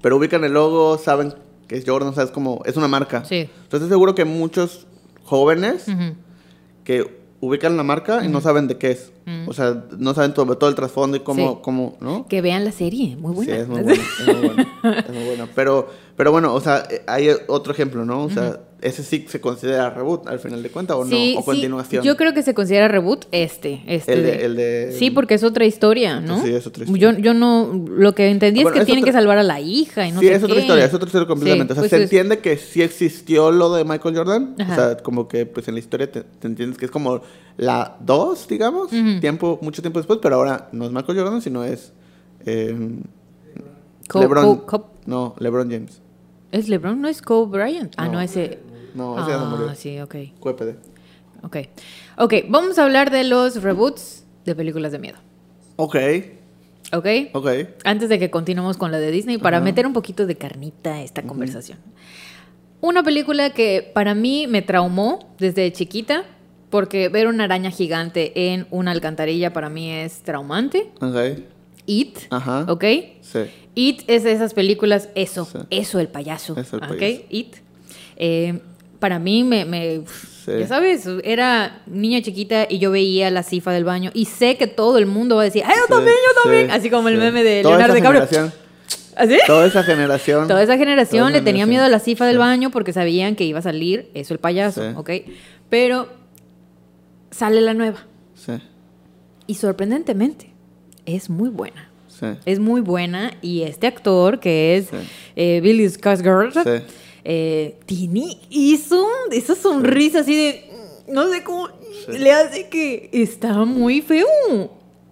pero ubican el logo, saben que es Jordan, o sea, es como, es una marca. Sí. Entonces seguro que muchos jóvenes que ubican la marca y no saben de qué es. O sea, no saben todo, todo el trasfondo y cómo, Sí. cómo, ¿no? Que vean la serie, muy buena. Sí, es muy buena, es muy buena, es muy buena. Pero, pero bueno, o sea, eh, hay otro ejemplo, ¿no? O sea, ese sí se considera reboot al final de cuentas, ¿o Sí, no? O sí. continuación. Yo creo que se considera reboot este. este El de- el de- Sí, porque es otra historia, ¿no? Sí, es otra historia. Yo, yo no. Lo que entendí Ah, bueno, es que es tienen otra- que salvar a la hija y no sí, sé es otra historia, es otra historia completamente. Sí, o sea, pues se es- entiende que sí existió lo de Michael Jordan. Ajá. O sea, como que pues en la historia te, te entiendes que es como la 2, digamos, tiempo, mucho tiempo después, pero ahora no es Michael Jordan, sino es eh, LeBron. No, LeBron James. ¿Es LeBron? ¿No es Kobe Bryant? Ah, no, No. ese. No, ese ya se ah, murió. sí, ok. QPD. Ok. Ok, vamos a hablar de los reboots de películas de miedo. Ok, ¿Ok? ok. Antes de que continuemos con la de Disney, para meter un poquito de carnita a esta conversación. Una película que para mí me traumó desde chiquita, porque ver una araña gigante en una alcantarilla para mí es traumante. Ok. It, Ajá. ¿ok? Sí. It es de esas películas, eso, Sí. eso, el payaso. Eso, el ¿ok? payaso. It. Eh, para mí, me, me- Sí. ya sabes, era niña chiquita y yo veía la cifa del baño y sé que todo el mundo va a decir, ¡ay, yo Sí, también, yo también! sí, Así como el meme de Toda Leonardo DiCaprio. generación- ¿Así? Toda esa generación. Toda esa generación Toda le esa tenía generación. miedo a la cifa del baño porque sabían que iba a salir eso el payaso. ¿ok? Pero sale la nueva Sí, y sorprendentemente es muy buena. sí. Es muy buena y este actor que es Sí. eh, Billy Skarsgård Sí. Eh, tiene hizo esa sonrisa así de no sé cómo Sí. le hace que está muy feo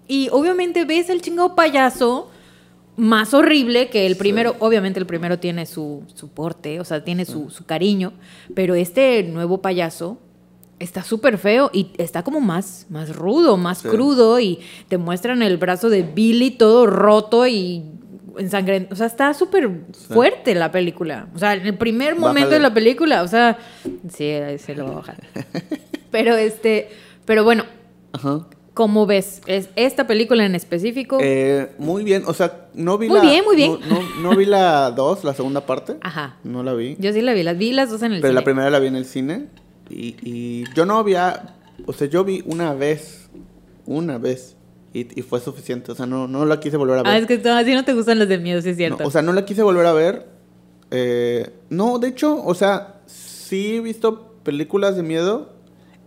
y obviamente ves el chingado payaso más horrible que el primero. Obviamente el primero tiene su, su porte, o sea, tiene su, su cariño, pero este nuevo payaso está súper feo y está como más, más rudo, más crudo y te muestran el brazo de Billy todo roto y ensangrentado. O sea, está súper fuerte la película. O sea, en el primer momento Bájale. de la película, o sea, sí, ahí se lo voy a bajar. pero este, pero bueno, Ajá. ¿cómo ves? Es esta película en específico. Eh, muy bien, o sea, no vi Muy la... bien, muy bien. No, no- no vi la 2, la segunda parte. Ajá. No la vi. Yo sí la vi, las vi las dos en el pero la cine. primera la vi en el cine. Y, y yo no había... O sea, yo vi una vez. Una vez. Y, y fue suficiente. O sea, no, no la quise volver a ver. Ah, es que no, así no te gustan las de miedo, sí es No, cierto. o sea, no la quise volver a ver. Eh, no, de hecho, o sea, sí he visto películas de miedo.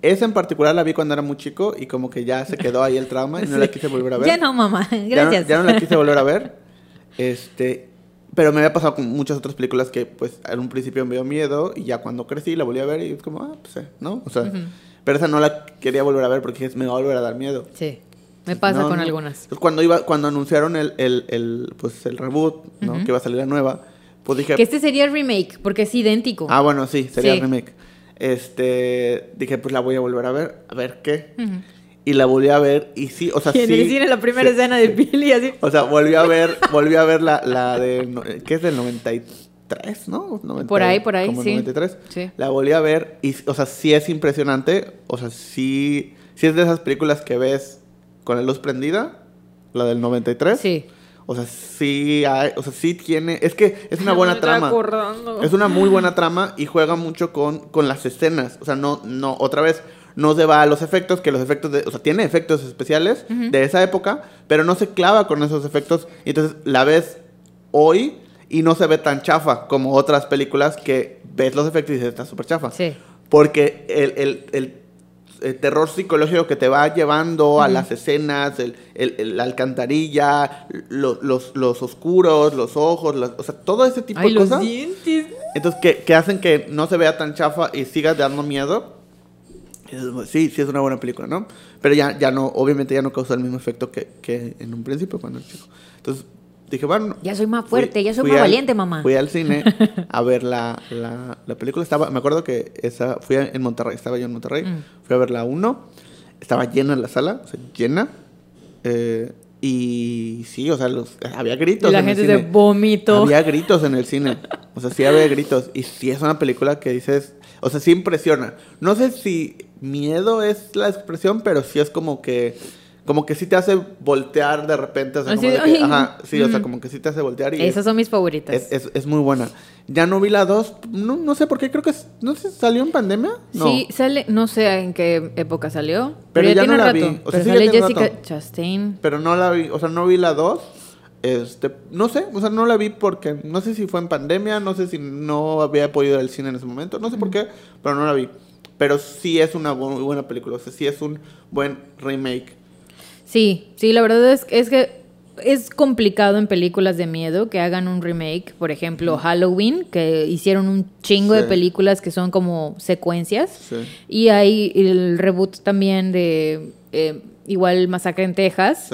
Esa en particular la vi cuando era muy chico y como que ya se quedó ahí el trauma y no la Sí. quise volver a ver. Ya no, mamá. Ya no- Gracias. Ya no, la quise volver a ver. Este, pero me había pasado con muchas otras películas que pues en un principio me dio miedo y ya cuando crecí la volví a ver y es como, ah, pues, eh, ¿no? O sea, pero esa no la quería volver a ver porque me va a volver a dar miedo. Sí. Me pasa No, con no. algunas. Cuando iba, cuando anunciaron el, el, el, pues, el reboot, ¿no? Que iba a salir la nueva, pues dije, Que este sería el remake, porque es idéntico. ah, bueno, sí, sería Sí. el remake. este, dije, pues la voy a volver a ver, a ver qué. Y la volví a ver y sí, o sea, sí. en el cine la primera escena de Billy así. O sea, volví a ver, volví a ver la, la de, ¿qué es del 93, no? por ahí, por ahí, como sí. 93. Sí. La volví a ver y, o sea, sí es impresionante, o sea, sí, sí es de esas películas que ves con la luz prendida, la del 93. Sí. O sea, sí hay, o sea, sí tiene, es que es una buena trama. Es una muy buena trama y juega mucho con, con las escenas. O sea, no, no, otra vez, no se va a los efectos, que los efectos, de, o sea, tiene efectos especiales de esa época, pero no se clava con esos efectos. Y entonces la ves hoy y no se ve tan chafa como otras películas que ves los efectos y dices, está súper chafa. Sí. Porque el, el, el, terror psicológico que te va llevando a las escenas, el, la alcantarilla, los, los, oscuros, los ojos, o sea, todo ese tipo de cosas. Dientes. Entonces, que, que hacen que no se vea tan chafa y sigas dando miedo Sí, sí es una buena película, ¿no? Pero ya, ya no, obviamente ya no causa el mismo efecto que, que en un principio cuando era chico. Entonces dije, bueno... Ya soy más fuerte, ya soy más valiente, mamá. Fui al cine a ver la, la, la, película. Estaba, me acuerdo que esa, fui en Monterrey, estaba yo en Monterrey. Mm. Fui a ver la 1. Estaba llena la sala, o sea, llena. Eh, y sí, o sea, los, había gritos. Y la gente se vomitó. Había gritos en el cine. O sea, sí había gritos. Y sí es una película que dices, o sea, sí impresiona. No sé si miedo es la expresión, pero sí es como que como que sí te hace voltear de repente. O sea, como ajá, sí, o sea, como que sí te hace voltear. Y Esas son mis favoritas. Es, es, muy buena. Ya no vi la 2, no, no sé por qué, creo que, no sé, ¿salió en pandemia? No. Sí, sale, no sé en qué época salió. Pero, ya, no la vi. O sea, pero sale Jessica Chastain. Pero no la vi, o sea, no vi la 2. Este, no sé, o sea, no la vi porque no sé si fue en pandemia, no sé si no había podido ir al cine en ese momento, no sé por qué, pero no la vi. Pero sí es una muy buena película, o sea, sí es un buen remake. Sí, sí, la verdad es, es que es complicado en películas de miedo que hagan un remake, por ejemplo, Halloween, que hicieron un chingo de películas que son como secuencias. Y hay el reboot también de eh, igual Masacre en Texas.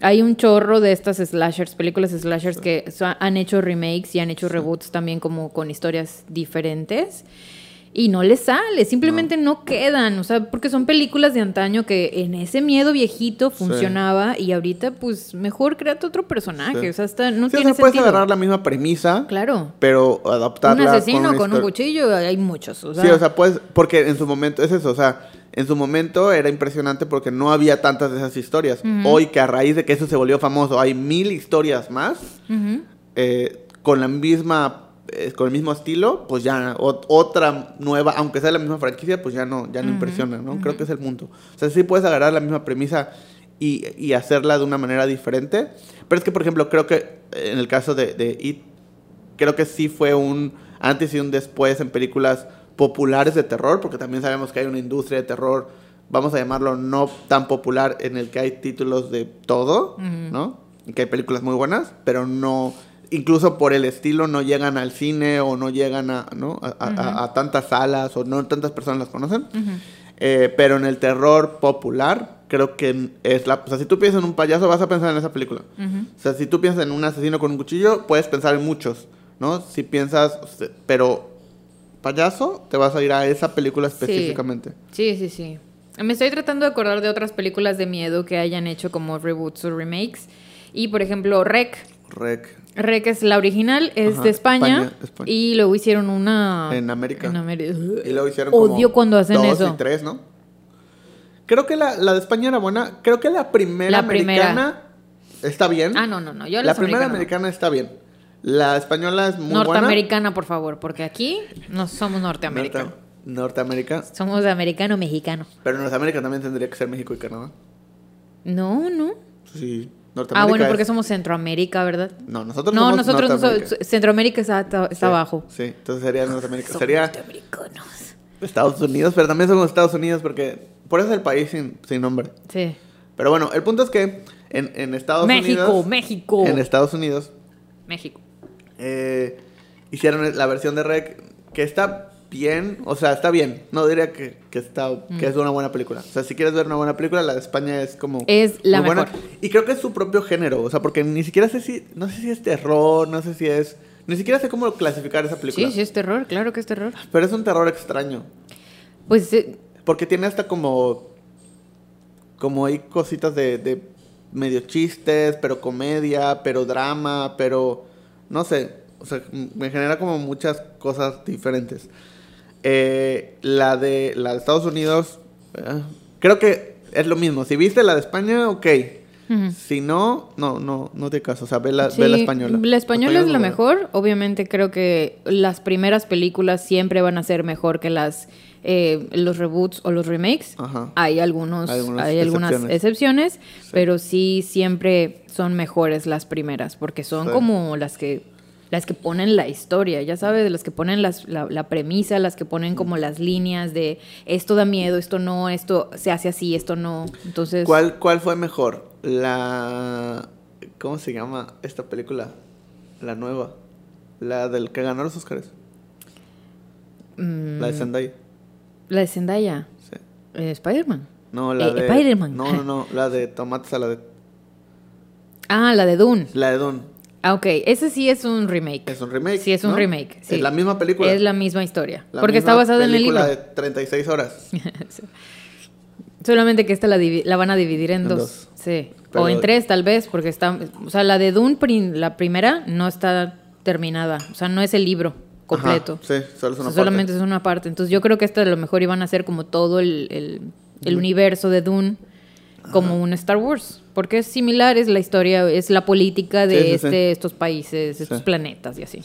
Hay un chorro de estas slashers, películas slashers que han hecho remakes y han hecho reboots también como con historias diferentes y no les sale, simplemente no. quedan, o sea, porque son películas de antaño que en ese miedo viejito funcionaba y ahorita pues mejor créate otro personaje, o sea, hasta no sí, tiene o sea, puedes agarrar la misma premisa, claro, pero adaptarla un asesino con, un cuchillo, hay muchos, o sea. Sí, o sea, pues porque en su momento es eso, o sea, en su momento era impresionante porque no había tantas de esas historias. Hoy que a raíz de que eso se volvió famoso hay mil historias más eh, con la misma eh, con el mismo estilo, pues ya otra nueva, aunque sea la misma franquicia, pues ya no, ya no impresiona, ¿no? Creo que es el punto. O sea, sí puedes agarrar la misma premisa y, y, hacerla de una manera diferente, pero es que, por ejemplo, creo que en el caso de, de It, creo que sí fue un antes y un después en películas populares de terror, porque también sabemos que hay una industria de terror, vamos a llamarlo no tan popular, en el que hay títulos de todo, ¿no? Que hay películas muy buenas, pero no incluso por el estilo no llegan al cine o no llegan a, ¿no? a, tantas salas o no tantas personas las conocen. Eh, pero en el terror popular, creo que es la... O sea, si tú piensas en un payaso, vas a pensar en esa película. O sea, si tú piensas en un asesino con un cuchillo, puedes pensar en muchos, ¿no? Si piensas... Pero payaso, te vas a ir a esa película específicamente. Sí, sí, sí. Me estoy tratando de acordar de otras películas de miedo que hayan hecho como reboots o remakes. Y, por ejemplo, Rec. Rec. Rec es la original, es de España, Y luego hicieron una. En América. En América. Y luego hicieron Odio cuando hacen dos eso. y tres, ¿no? Creo que la, la, de España era buena. Creo que la primera la americana está bien. Ah, no, no, no. Yo la primera americana está bien. La española es muy Norteamericana, por favor, porque aquí no somos Norteamérica. Norteamérica. Somos de americano mexicano. Pero Norteamérica también tendría que ser México y Canadá. No, no. Sí ah, bueno, porque somos Centroamérica, ¿verdad? No, nosotros no, nosotros no Centroamérica está, está abajo. Sí, entonces sería Norteamérica. sería norteamericanos. Estados Unidos, pero también somos Estados Unidos porque por eso es el país sin, sin nombre. Sí. Pero bueno, el punto es que en, en Estados Unidos. México, México. En Estados Unidos. México. Eh, hicieron la versión de Rec que está bien, o sea, está bien. No diría que, que está, que es una buena película. O sea, si quieres ver una buena película, la de España es como es la buena. Y creo que es su propio género, o sea, porque ni siquiera sé si, no sé si es terror, no sé si es, ni siquiera sé cómo clasificar esa película. Sí, sí es terror, claro que es terror. Pero es un terror extraño. Pues... Eh, Porque tiene hasta como... Como hay cositas de, de medio chistes, pero comedia, pero drama, pero... No sé, o sea, me genera como muchas cosas diferentes. Eh, la, de, la de Estados Unidos, eh, creo que es lo mismo. Si viste la de España, ok. Si no, no, no, no te caso. O sea, ve la, la española. La española es la mejor. Obviamente creo que las primeras películas siempre van a ser mejor que las eh, los reboots o los remakes. Hay algunos, hay algunas, excepciones, pero sí siempre son mejores las primeras, porque son como las que las que ponen la historia, ya sabes, las que ponen las, la, premisa, las que ponen como las líneas de esto da miedo, esto no, esto se hace así, esto no. Entonces. ¿Cuál, cuál fue mejor? La. ¿Cómo se llama esta película? La nueva. La del que ganó los Oscars. la de mm, Zendaya. La de Zendaya. Sí. Eh, Spider-Man. No, la eh, de. Spider-Man. No, no, no. La de Tomates a la de. Ah, la de Dune. La de Dune. Ah, ok. Ese sí es un remake. Es un remake. Sí, es un remake. Sí. Es la misma película. Es la misma historia. porque está basada en el libro. de 36 horas. Solamente que esta la, la, van a dividir en, dos. Sí. o en tres, tal vez, porque está. O sea, la de Dune, la primera, no está terminada. O sea, no es el libro completo. sí, solo es una Solamente es una parte. Entonces, yo creo que esta a lo mejor iban a ser como todo el, el universo de Dune como un Star Wars, porque es similar, es la historia, es la política de este, estos países, estos planetas y así.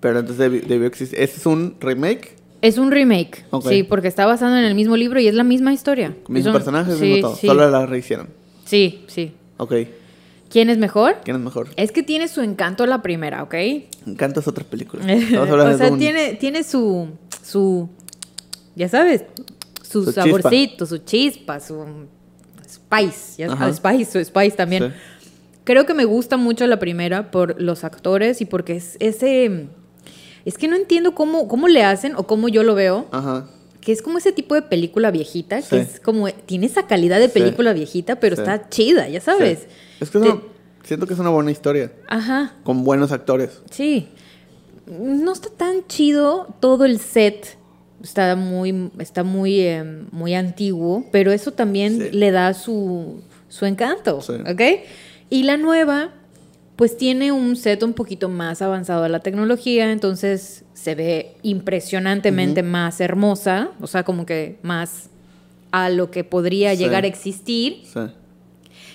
Pero entonces debió, existir. ¿Este es un remake? Es un remake, sí, porque está basado en el mismo libro y es la misma historia. Mismo personaje, mismo todo. Solo la rehicieron. Sí, sí. Ok. ¿Quién es mejor? ¿Quién es mejor? Es que tiene su encanto la primera, ¿ok? Encanto es otras películas. o sea, tiene, tiene su, su, ya sabes, su, saborcito, su chispa, su Spice, ya Spice, Spice también. Creo que me gusta mucho la primera por los actores y porque es ese... Es que no entiendo cómo, cómo le hacen o cómo yo lo veo. Que es como ese tipo de película viejita, que es como... Tiene esa calidad de película viejita, pero está chida, ya sabes. Es que siento que es una buena historia. Ajá. Con buenos actores. Sí. No está tan chido todo el set está muy, está muy, em, muy antiguo, pero eso también le da su, su encanto, ¿ok? Y la nueva, pues tiene un set un poquito más avanzado de la tecnología, entonces se ve impresionantemente más hermosa, o sea, como que más a lo que podría llegar a existir.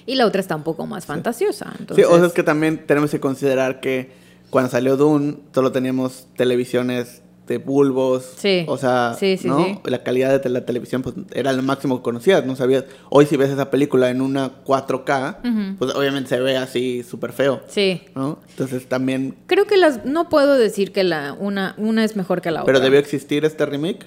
Y la otra está un poco más fantasiosa. Sí, o sea, es que también tenemos que considerar que cuando salió Dune, solo teníamos televisiones de bulbos. Sí. O sea, ¿no? La calidad de la televisión pues, era lo máximo que conocías, no sabías. Hoy si ves esa película en una 4K, pues obviamente se ve así súper feo. Sí. ¿no? Entonces también... Creo que las... No puedo decir que la una, una es mejor que la otra. ¿Pero debió existir este remake?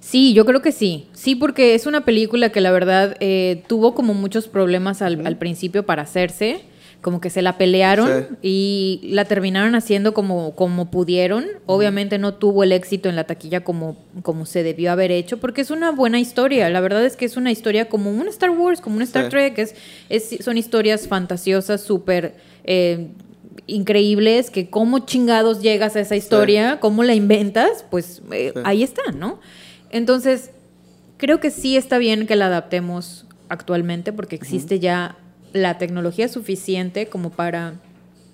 Sí, yo creo que sí. Sí, porque es una película que la verdad eh, tuvo como muchos problemas al, al principio para hacerse como que se la pelearon y la terminaron haciendo como, como pudieron. Obviamente no tuvo el éxito en la taquilla como, como se debió haber hecho, porque es una buena historia. La verdad es que es una historia como un Star Wars, como un Star Trek. Es, es, son historias fantasiosas, súper... Eh, increíbles, que cómo chingados llegas a esa historia, cómo la inventas, pues eh, ahí está, ¿no? Entonces, creo que sí está bien que la adaptemos actualmente porque existe ya la tecnología suficiente como para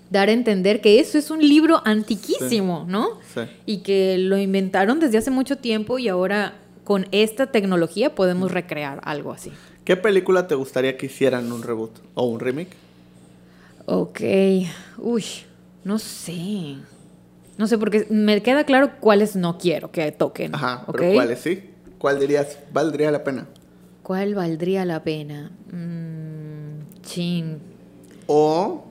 dar a entender que eso es un libro antiquísimo, ¿no? Sí. Y que lo inventaron desde hace mucho tiempo y ahora con esta tecnología podemos recrear algo así. ¿Qué película te gustaría que hicieran un reboot o un remake? Ok, uy, no sé. No sé, porque me queda claro cuáles no quiero que toquen. Ajá, pero cuáles sí. ¿Cuál dirías valdría la pena? ¿Cuál valdría la pena? Mm, Chin. O,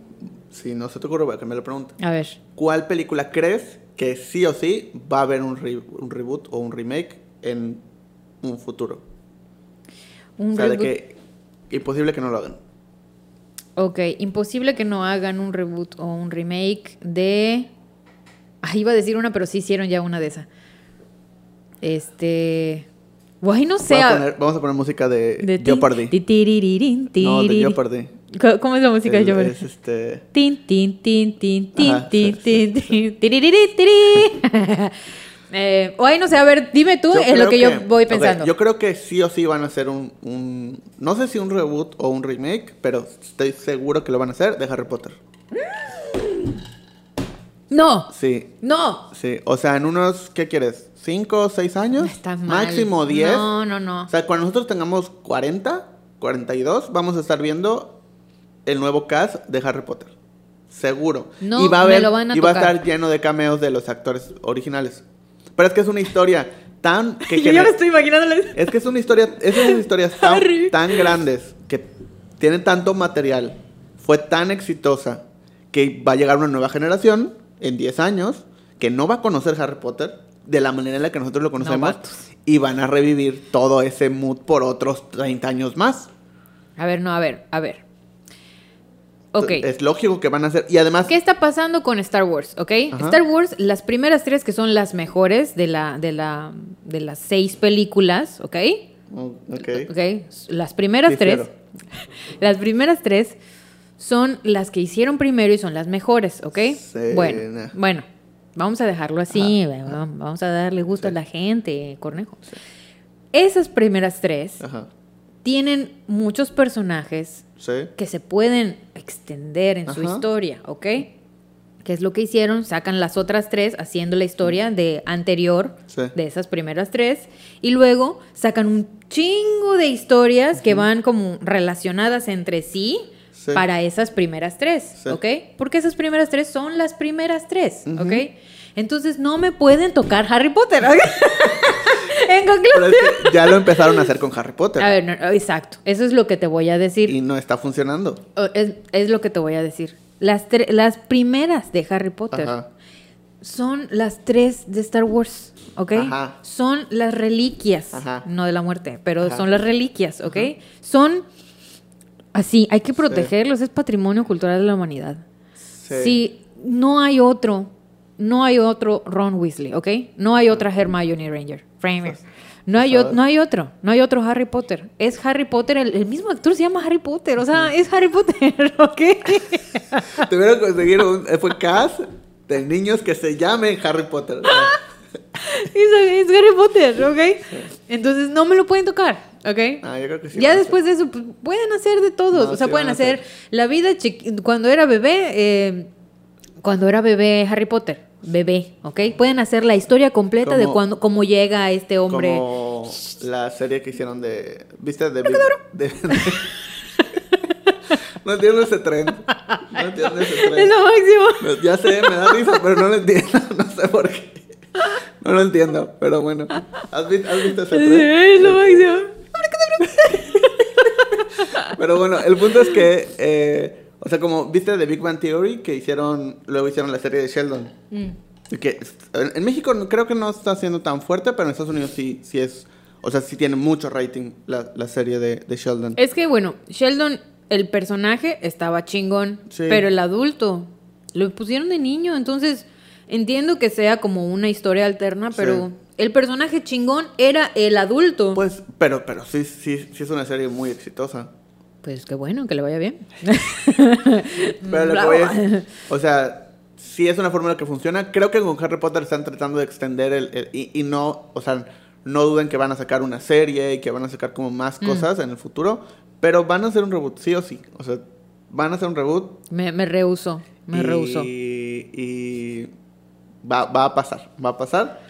si no se te ocurre, voy a cambiar la pregunta. A ver. ¿Cuál película crees que sí o sí va a haber un, un reboot o un remake en un futuro? Un o sea, de que imposible que no lo hagan. Ok, imposible que no hagan un reboot o un remake de... Ah, iba a decir una, pero sí hicieron ya una de esas. Este... Guay, no sé. Vamos a poner, música de, de Jeopardy. No, de Jeopardy. ¿Cómo es la música de Jeopardy? Es este... Tin, tin, tin, tin, tin, tin, tin, tin, Eh, no sé, a ver, dime tú en lo que, yo voy pensando. yo creo que sí o sí van a hacer un, un, no sé si un reboot o un remake, pero estoy seguro que lo van a hacer de Harry Potter. No. Sí. No. Sí, o sea, en unos, ¿qué quieres? ¿Cinco o seis años? Estás mal. Máximo diez. No, no, no. O sea, cuando nosotros tengamos 40, 42, vamos a estar viendo el nuevo cast de Harry Potter. Seguro. No, y va a, haber, me lo van a y va a estar lleno de cameos de los actores originales. Pero es que es una historia tan... Que yo ya me estoy imaginándole. Es que es una historia, es unas historias tan, tan grandes que tienen tanto material, fue tan exitosa que va a llegar una nueva generación en 10 años que no va a conocer Harry Potter de la manera en la que nosotros lo conocemos y van a revivir todo ese mood por otros 30 años más. A ver, no, a ver, a ver. Ok. Es lógico que van a hacer y además ¿Qué está pasando con Star Wars? ¿Ok? Ajá. Star Wars, las primeras tres que son las mejores de, la, de, la, de las seis películas, ¿ok? Oh, ok. ¿Ok? Las primeras tres. Las primeras tres son las que hicieron primero y son las mejores, ¿ok? Sí, bueno, nah. bueno, vamos a dejarlo así, va- vamos a darle gusto a la gente, Cornejo. Esas primeras tres Ajá. tienen muchos personajes Sí. que se pueden extender en su historia, ¿ok? ¿Qué es lo que hicieron? Sacan las otras tres haciendo la historia de anterior Sí. de esas primeras tres y luego sacan un chingo de historias que van como relacionadas entre sí, Sí. para esas primeras tres, Sí. ¿ok? Porque esas primeras tres son las primeras tres, ¿ok? Entonces no me pueden tocar Harry Potter. en conclusión. Pero es que ya lo empezaron a hacer con Harry Potter A ver, no, exacto. Eso es lo que te voy a decir. y no está funcionando. Es, es lo que te voy a decir. Las, las primeras de Harry Potter Ajá. son las tres de Star Wars, ¿ok? Ajá. Son las reliquias, Ajá. no de la muerte, pero son las reliquias, ¿ok? Son así, hay que protegerlos, es patrimonio cultural de la humanidad. Sí. Si no hay otro, no hay otro Ron Weasley, ¿ok? No hay otra Hermione Ranger. Ranger. No hay, o- no hay otro, no hay otro Harry Potter. Es Harry Potter, el, el mismo actor se llama Harry Potter, o sea, es Harry Potter, ¿ok? Tuvieron que conseguir un eh, fue cast de niños que se llamen Harry Potter. es, es Harry Potter, ¿ok? Entonces no me lo pueden tocar, ¿ok? Ah, yo creo que sí. ya después de eso, pues, pueden hacer de todos. No, o sea, sí pueden hacer hacer. la vida chiqui- cuando era bebé, eh, cuando era bebé Harry Potter, bebé, ¿ok? Pueden hacer la historia completa de cuando, cómo llega este hombre. Como la serie que hicieron de. ¿Viste? De. Big- de- no entiendo ese tren. No entiendo ese Es tren. lo máximo. Ya sé, me da risa, pero no lo entiendo. No sé por qué. No lo entiendo, pero bueno. ¿Has visto, has visto ese tren? Es lo máximo. Pero bueno, el punto es que, eh, o sea, como viste de Big Bang Theory, que hicieron, luego hicieron la serie de Sheldon. Mm. Que en, en México creo que no está siendo tan fuerte, pero en Estados Unidos sí, sí es, o sea, sí tiene mucho rating la, la serie de, de Sheldon. Es que, bueno, Sheldon, el personaje estaba chingón, Sí. pero el adulto lo pusieron de niño, entonces entiendo que sea como una historia alterna, pero Sí. El personaje chingón era el adulto. Pues, pero, pero sí, sí, sí es una serie muy exitosa. Pues qué bueno, que le vaya bien. Pero lo que voy es, o sea, sí es una fórmula que funciona. Creo que con Harry Potter están tratando de extender el, el- y, y no, o sea, no duden que van a sacar una serie y que van a sacar como más Mm. cosas en el futuro, pero van a hacer un reboot, sí o sí. O sea, van a hacer un reboot Me, me rehuso, me y, rehuso. y va, va a pasar, va a pasar.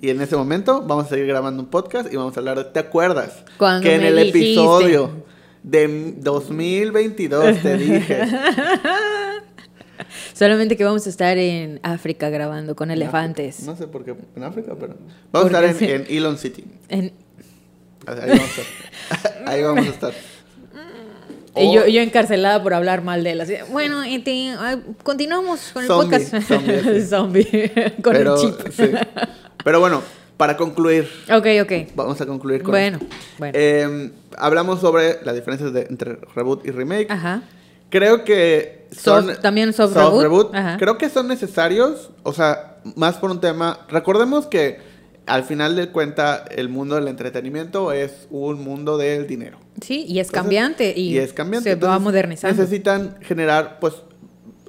Y en ese momento vamos a seguir grabando un podcast y vamos a hablar de, ¿te acuerdas? Cuando que en el dijiste. episodio de 2022 te dije. Solamente que vamos a estar en África grabando con elefantes. No sé por qué en África, pero. Vamos a estar en, Elon City. En- Ahí vamos a estar. Ahí vamos a estar. Y yo, yo encarcelada por hablar mal de él. así, bueno, este, continuamos con el Zombie, podcast. zombie. Zombie, con pero, el chip. sí. Pero bueno, para concluir, Ok, ok. vamos a concluir con. Bueno, esto. bueno. Eh, hablamos sobre las diferencias de- entre reboot y remake. Ajá. Creo que son. Soft- también soft reboot. Ajá. Creo que son necesarios. O sea, más por un tema. Recordemos que al final de cuenta, el mundo del entretenimiento es un mundo del dinero. Sí, y es Entonces, cambiante y, es cambiante. se va Entonces, modernizando. Necesitan generar, pues,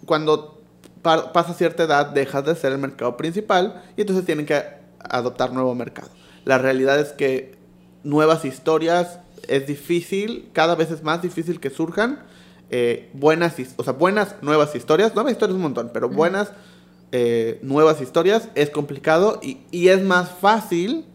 cuando pa- pasa cierta edad, dejas de ser el mercado principal y entonces tienen que adoptar nuevo mercado. La realidad es que nuevas historias es difícil, cada vez es más difícil que surjan eh, buenas, o sea, buenas nuevas historias, nuevas historias un montón, pero buenas eh, nuevas historias es complicado y, y es más fácil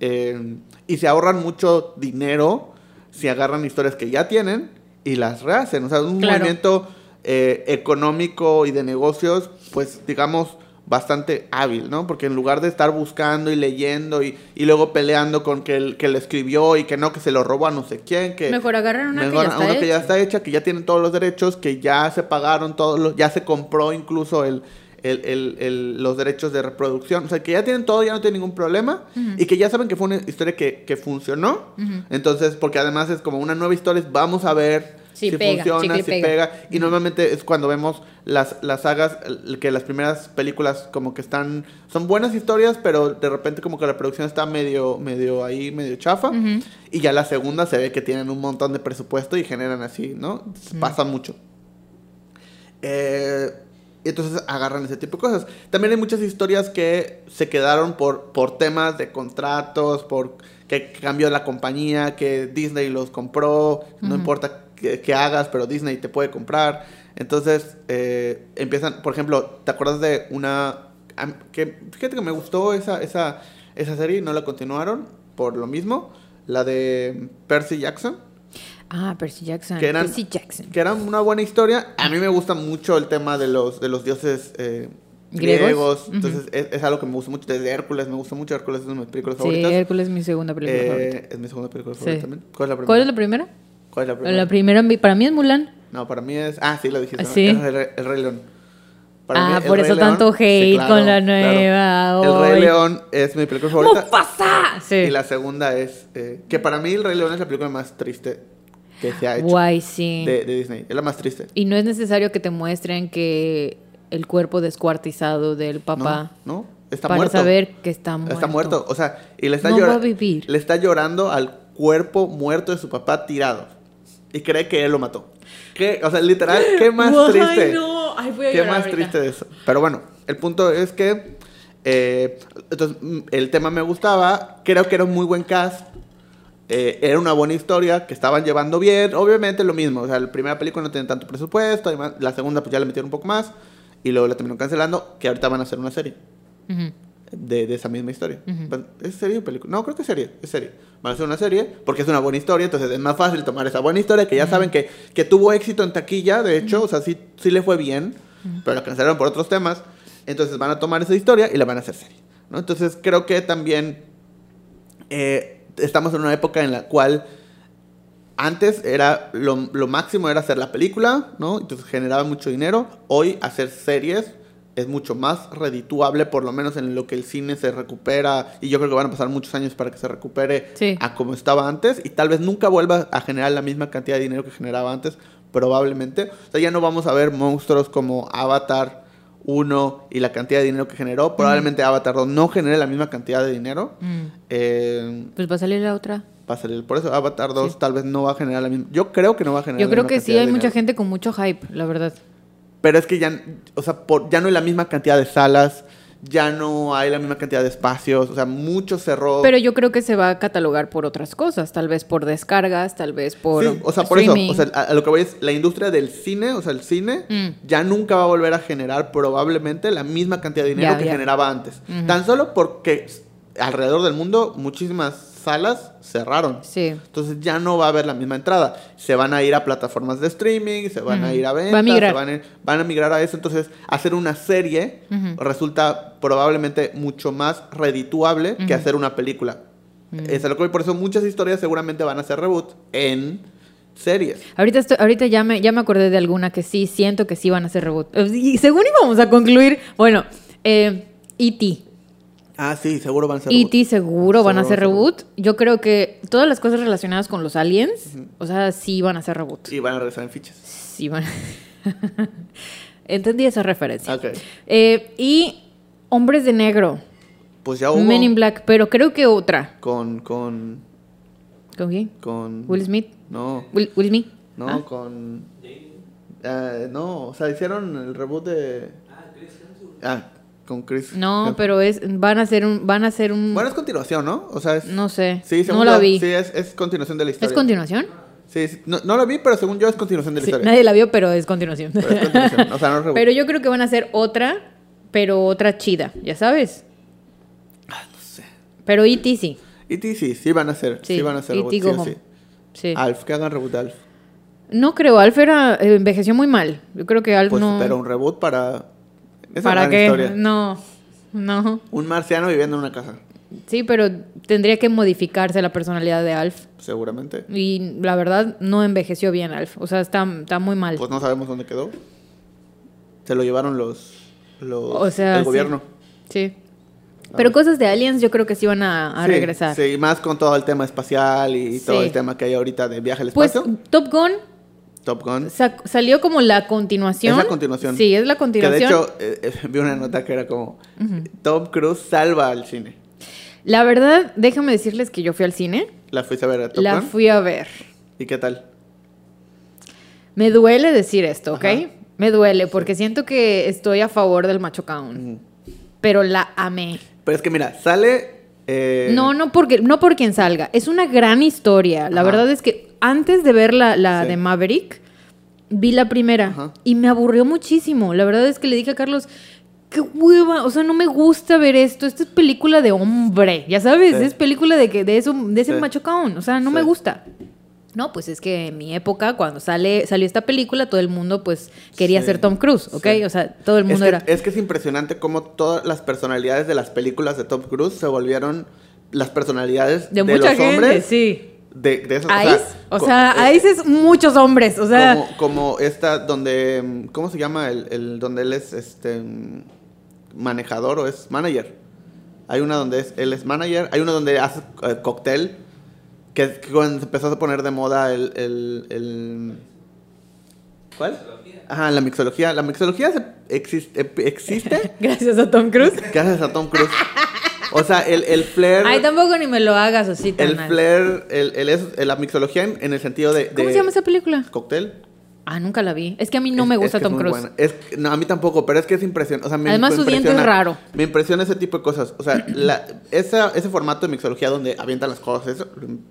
eh, y se ahorran mucho dinero si agarran historias que ya tienen y las rehacen. O sea, un movimiento económico y de negocios, pues digamos, bastante hábil, ¿no? Porque en lugar de estar buscando y leyendo y, y luego peleando con que el que le escribió y que no, que se lo robó a no sé quién, que... Mejor agarrar una, que, ya está una que ya está hecha, que ya tienen todos los derechos, que ya se pagaron todos los... ya se compró incluso el, el, el, los derechos de reproducción. O sea, que ya tienen todo, ya no tienen ningún problema. Y que ya saben que fue una historia que, que funcionó. Entonces, porque además es como una nueva historia, vamos a ver si, funciona, si pega. Y normalmente es cuando vemos las, las sagas, que las primeras películas como que están, son buenas historias, pero de repente como que la producción está medio, medio ahí, medio chafa. Y ya la segunda se ve que tienen un montón de presupuesto y generan así, ¿no? Pasa mucho. Eh, entonces agarran ese tipo de cosas. También hay muchas historias que se quedaron por, por temas de contratos, por que cambió la compañía, que Disney los compró, no importa que, hagas, pero Disney te puede comprar. Entonces eh, empiezan, por ejemplo, ¿te acuerdas de una... Que, fíjate que me gustó esa, esa, esa serie, no la continuaron por lo mismo, la de Percy Jackson. Ah, Percy Jackson. Que eran, Percy Jackson. Que era una buena historia. A mí me gusta mucho el tema de los, de los dioses eh, griegos. Entonces es, algo que me gusta mucho. Desde Hércules, me gusta mucho Hércules, es una de mis películas favoritas. Sí, Hércules es mi segunda película eh, favorita. Es mi segunda película favorita también. ¿Cuál es la primera? ¿Cuál es la primera? ¿Cuál es la primera? La primera para mí es Mulan. No, para mí es. Ah, sí, lo dijiste. ¿Sí? Es el, Rey León. Para ah, por eso tanto hate con la nueva. El Rey León es mi película favorita. ¡Mufasa! Sí. Y la segunda es. Eh, que para mí El Rey León es la película más triste que se ha hecho. Guay, sí. De, de Disney. Es la más triste. Y no es necesario que te muestren que el cuerpo descuartizado del papá. No, no. Está para muerto. saber que está muerto. Está muerto. O sea, y le está, no vivir. le está llorando al cuerpo muerto de su papá tirado. Y cree que él lo mató. ¿Qué? O sea, literal, ¿qué más triste? Ay, no. Ay, voy a ¿Qué más triste de eso? Pero bueno, el punto es que eh, entonces, mm, el tema me gustaba, creo que era un muy buen cast, eh, era una buena historia, que estaban llevando bien, obviamente lo mismo, o sea, la primera película no tiene tanto presupuesto, la segunda pues ya le metieron un poco más, y luego la terminaron cancelando, que ahorita van a hacer una serie de, de, esa misma historia. ¿Es serie o película? No, creo que es serie, es serie. Van a hacer una serie porque es una buena historia, entonces es más fácil tomar esa buena historia que ya saben que, que tuvo éxito en taquilla, de hecho, o sea, sí, sí le fue bien, pero la cancelaron por otros temas, entonces van a tomar esa historia y la van a hacer serie. ¿no? Entonces creo que también eh, estamos en una época en la cual antes era lo, lo, máximo era hacer la película, ¿no? Entonces generaba mucho dinero. Hoy hacer series es mucho más redituable, por lo menos en lo que el cine se recupera, y yo creo que van a pasar muchos años para que se recupere a como estaba antes, y tal vez nunca vuelva a generar la misma cantidad de dinero que generaba antes, probablemente. O sea, ya no vamos a ver monstruos como Avatar 1 y la cantidad de dinero que generó. Probablemente Avatar 2 no genere la misma cantidad de dinero. Mm. Eh, pues va a salir la otra. Va a salir. Por eso Avatar 2 tal vez no va a generar la misma. Yo creo que no va a generar Yo creo que sí, hay mucha gente con mucho hype, la verdad. Pero es que ya, o sea, por, ya no hay la misma cantidad de salas, ya no hay la misma cantidad de espacios, o sea, mucho cerró. Pero yo creo que se va a catalogar por otras cosas, tal vez por descargas, tal vez por. Sí, o sea, por eso, o sea, a, lo que voy es la industria del cine, o sea, el cine mm. ya nunca va a volver a generar probablemente la misma cantidad de dinero que generaba antes. Tan solo porque alrededor del mundo muchísimas salas cerraron. Sí. Entonces ya no va a haber la misma entrada. Se van a ir a plataformas de streaming, se van a ir a ventas, a migrar. van, a, van, a, migrar a eso. Entonces, hacer una serie resulta probablemente mucho más redituable que hacer una película. Es lo que por eso muchas historias seguramente van a ser reboot en series. Ahorita ahorita ya me, ya me acordé de alguna que sí, siento que sí van a ser reboot. Y según íbamos a concluir, bueno, eh, E.T. Ah, sí, seguro van a ser e reboot. E.T. seguro, van a ser reboot. Yo creo que todas las cosas relacionadas con los aliens, o sea, sí van a ser reboot. Y van a regresar en fichas. Sí, van Entendí esa referencia. Ok. Eh, y Hombres de Negro. Pues ya hubo. Men in Black, pero creo que otra. Con, con... ¿Con quién? Con... Will Smith. No. Will, Smith. No, ah. con... Uh, no, o sea, hicieron el reboot de... Ah, Chris Ah, con Chris. No, pero es van a hacer un van a hacer un Bueno, es continuación, ¿no? O sea, es no sé. Sí, no según la yo, vi. Sí, es, es continuación de la historia. ¿Es continuación? Sí, sí. No, no la vi, pero según yo es continuación de la Sí, historia. nadie la vio, pero es continuación. Pero es continuación. O sea, no es reboot. Pero yo creo que van a hacer otra, pero otra chida, ya sabes. Ah, no sé. Pero E.T. sí. E.T. sí, sí van a hacer. Sí, Sí, van a hacer E.T. go home. sí. Sí. Alf, que hagan reboot de Alf. No creo, Alf era, eh, envejeció muy mal. Yo creo que Alf Pues, no. pero un reboot para... ¿Para qué? historia. No, no. Un marciano viviendo en una casa, Sí, pero tendría que modificarse la personalidad de Alf. seguramente. Y la verdad, no envejeció bien Alf. O sea, está, está muy mal. Pues no sabemos dónde quedó. Se lo llevaron los... los o sea, el gobierno. Sí. Pero cosas de aliens yo creo que sí van a, a Sí, regresar. Sí, más con todo el tema espacial y todo el tema que hay ahorita de viaje al Pues espacio. Top Gun Top Gun. sa- salió como la continuación. Es la continuación. Sí, es la Que continuación. de hecho, eh, eh, vi una nota que era como: Tom Cruise salva al cine. La verdad, déjame decirles que yo fui al cine. ¿La fuiste a ver a Top La Gun? fui a ver. ¿Y qué tal? Me duele decir esto, ¿ok? Ajá. Me duele porque siento que estoy a favor del macho count. Pero la amé. Pero es que mira, sale. eh, No, no porque no por quien salga. Es una gran historia. La Ajá. verdad es que antes de ver la, la Sí. de Maverick, vi la primera Ajá. y me aburrió muchísimo. La verdad es que le dije a Carlos, qué hueva, o sea, no me gusta ver esto. Esta es película de hombre, ya sabes, Sí. es película de que de eso, de ese Sí. macho count. O sea, no me gusta. No, pues es que en mi época, cuando sale, salió esta película, todo el mundo pues quería ser Tom Cruise, ¿ok? O sea, todo el Es mundo que, era... es que es impresionante cómo todas las personalidades de las películas de Tom Cruise se volvieron las personalidades De, de, mucha los gente, hombres. sí. De, de esos, Ice, o co- sea, eh, Ice es muchos hombres, o sea... como, como esta donde mm, ¿cómo se llama el, el donde él es este mm, manejador o es manager? Hay una donde es él es manager, hay una donde hace eh, cóctel que, que cuando se empezó a poner de moda el, el, el- ¿cuál? Ajá, la mixología. La mixología existe, existe Gracias a Tom Cruise. gracias a Tom Cruise. O sea, el, el flair Ay, tampoco ni me lo hagas así tan el mal. flair, el, el, es- la mixología en, en el sentido de, ¿Cómo se llama esa película? cóctel. Ah, nunca la vi. Es que a mí no Es- me es gusta que Tom Cruise. Es no, a mí tampoco, pero es que es impresionante. O sea, me Además, su diente es raro. Me impresiona ese tipo de cosas. O sea, la, esa, ese formato de mixología donde avientan las cosas, eso,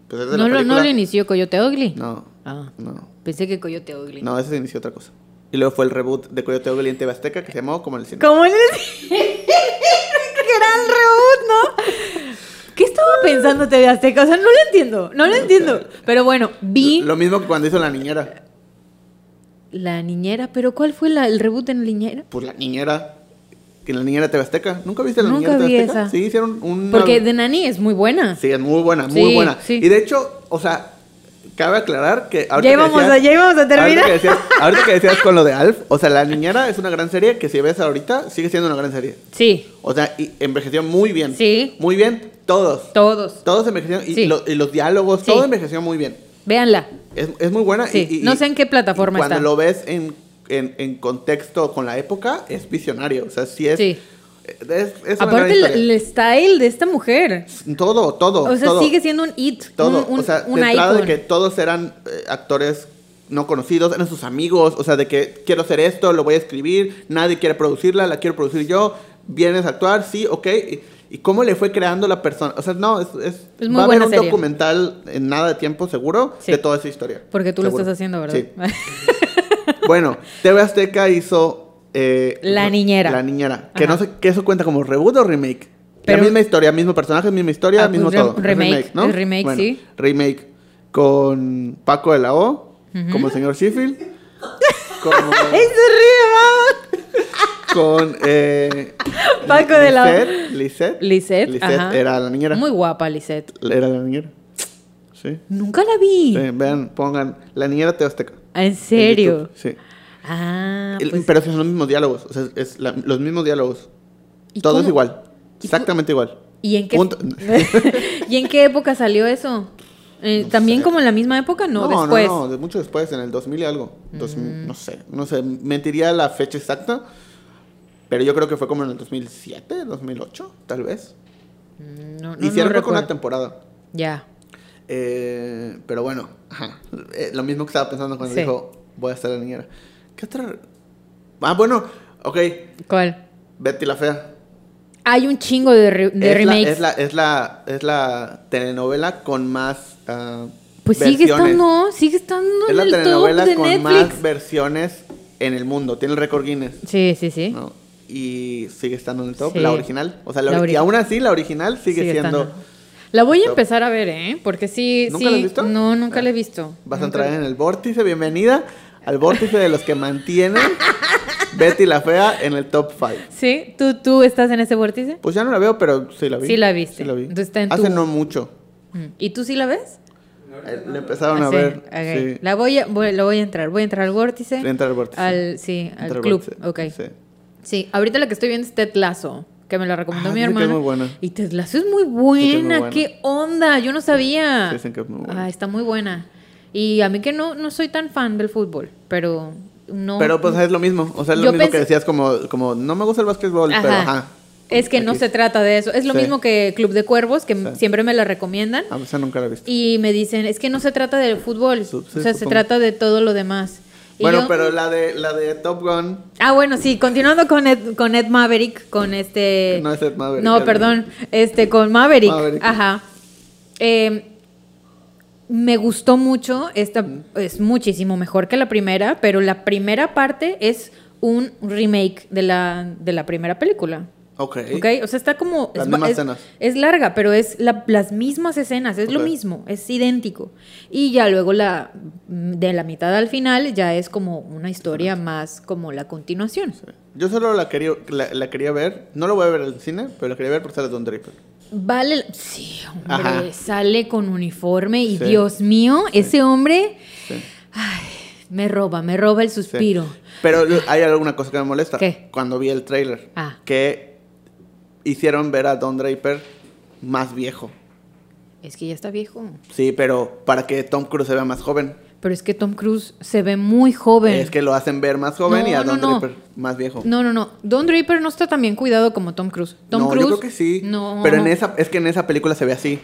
pues es de la ¿No, lo, ¿No lo inició Coyote Ugly? No, Ah, no. pensé que Coyote Ugly. No, ese se inició otra cosa. Y luego fue el reboot de Coyote Ugly en TV Azteca que se llamó como el cine. ¿Cómo le Gran reboot, ¿no? ¿Qué estaba pensando TV Azteca? O sea, no lo entiendo. No lo entiendo. Pero bueno, vi Lo mismo que cuando hizo La Niñera. La Niñera. ¿Pero cuál fue la- el reboot en La Niñera? Pues La Niñera. Que La Niñera TV Azteca. ¿Nunca viste La Nunca Niñera vi TV Azteca? esa. Sí, hicieron un. Porque The Nanny es muy buena. Sí, es muy buena, muy Sí, buena. sí. Y de hecho, o sea, cabe aclarar que ahorita Ya que íbamos, decías- a, ya íbamos a terminar. Ahorita que, decías, ahorita que decías con lo de Alf, o sea, La Niñera es una gran serie que si ves ahorita sigue siendo una gran serie. Sí, O sea, y envejeció muy bien. Sí. Muy bien, todos. todos. Todos envejecieron y, Sí. lo- y los diálogos, Sí. todo envejeció muy bien. Véanla. Es, es muy buena. Sí, y- y- no sé en qué plataforma cuando está. lo ves en, en, en contexto con la época, es visionario. O sea, sí es. Sí. Es, es una Aparte, el, style de esta mujer. Todo, todo. O sea, todo. sigue siendo un it. Todo, Un, un, o sea, un de de que todos eran eh, actores no conocidos, eran sus amigos, o sea, de que quiero hacer esto, lo voy a escribir, nadie quiere producirla, la quiero producir yo, vienes a actuar, sí, ok, y, y cómo le fue creando la persona, o sea, no, es, es, Es muy va a haber un serie. documental en nada de tiempo seguro Sí. de toda esa historia. Porque tú lo estás haciendo, ¿verdad? Sí. Bueno, TV Azteca hizo... eh, La Niñera. La Niñera, que Ajá. no sé, que eso cuenta como reboot o remake. Pero- la misma historia, mismo personaje, misma historia, Ah, mismo pues, re- todo. Es remake, ¿no? es remake, Bueno, sí. Remake con Paco de la O, como el señor Sheffield. Como, ¡Ay, se ríe, con eh, Paco de la O. Lisette, Lisette. Lisette, era la niñera. Muy guapa, Lisette. Era la niñera. Sí. Nunca la vi. Sí, vean, pongan la niñera Te Azteca. ¿En serio? Sí. Ah, El- pues, Pero son los mismos diálogos. O sea, es la- los mismos diálogos. ¿y Todo es igual. Exactamente igual. ¿Y en qué, Punto. ¿Y en qué época salió eso? Eh, ¿También como en la misma época? No, después. Mm. No, no, mucho después, en el 2000 y algo. 2000, No sé, no sé, mentiría la fecha exacta, pero yo creo que fue como en el 2007, 2008, tal vez. Mm, No, no, no creo que una temporada. Ya. Eh, pero bueno, ajá. Eh, lo mismo que estaba pensando cuando Sí. dijo, voy a estar la niñera. ¿Qué otra? Ah, bueno, ok, ¿Cuál? Betty la Fea. Hay un chingo de, remakes. es, la, es, la, es la telenovela con más. Uh, pues sigue estando, sigue estando es la telenovela con más versiones en el mundo. Tiene el récord Guinness. Sí, sí, sí. Y sigue estando en el top, la original. O sea, la, y aún así la original sigue, siendo. La voy a empezar a ver, ¿eh? Porque sí. ¿Nunca la has visto? No, nunca la he visto. Vas a entrar en el vórtice. Bienvenida al vórtice de los que mantienen Betty la Fea en el top 5. ¿Sí? ¿Tú, ¿Tú estás en ese vórtice? Pues ya no la veo, pero sí la vi. Sí la viste. Sí la vi. Hace no mucho. Mm. ¿Y tú sí la ves? Eh, le empezaron a ver. Sí. La voy a, voy, voy a entrar. Voy a entrar al vórtice. Entra al vórtice. Al, sí, al club. Ok. Sí. sí. ahorita la que estoy viendo es Ted Lasso que me la recomendó ah, mi hermano. muy buena. Y Ted Lasso es muy buena. ¿Qué onda? Yo no sabía. dicen que es muy buena. Ah, está muy buena. Y a mí que no, no soy tan fan del fútbol, pero no. Pero pues es lo mismo. O sea, es lo mismo que decías como, como, no me gusta el básquetbol, pero ajá. Es que no se trata de eso. Es lo mismo que Club de Cuervos, que siempre me la recomiendan. Ah, pues nunca la he visto. Y me dicen, es que no se trata del fútbol. o sea, se trata de todo lo demás. bueno, pero la de, la de Top Gun. Ah, bueno, sí, continuando con Ed, con Ed Maverick, con este. No es Ed Maverick. No, perdón. Este, con Maverick. Ajá. Eh, me gustó mucho. Esta es muchísimo mejor que la primera, pero la primera parte es un remake de la, de la primera película. Ok. Ok, o sea, está como... Las es, mismas escenas. Es larga, pero es las mismas escenas, es lo mismo, es idéntico. Y ya luego la de la mitad al final ya es como una historia más como la continuación. Yo solo la quería, la, quería ver, no lo voy a ver en el cine, pero la quería ver por ser de Don Draper. Vale, sí, hombre, sale con uniforme y Dios mío, ese hombre ay, me roba, me roba el suspiro. Pero hay alguna cosa que me molesta. ¿Qué? Cuando vi el trailer. Ah. Que hicieron ver a Don Draper más viejo. Es que ya está viejo. Sí, pero para que Tom Cruise se vea más joven. Pero es que Tom Cruise se ve muy joven. Es que lo hacen ver más joven y a Don Draper más viejo. No, no, no. Don Draper no está tan bien cuidado como Tom Cruise. Tom no, Cruise. Yo creo que sí. No. Pero en esa, es que en esa película se ve así.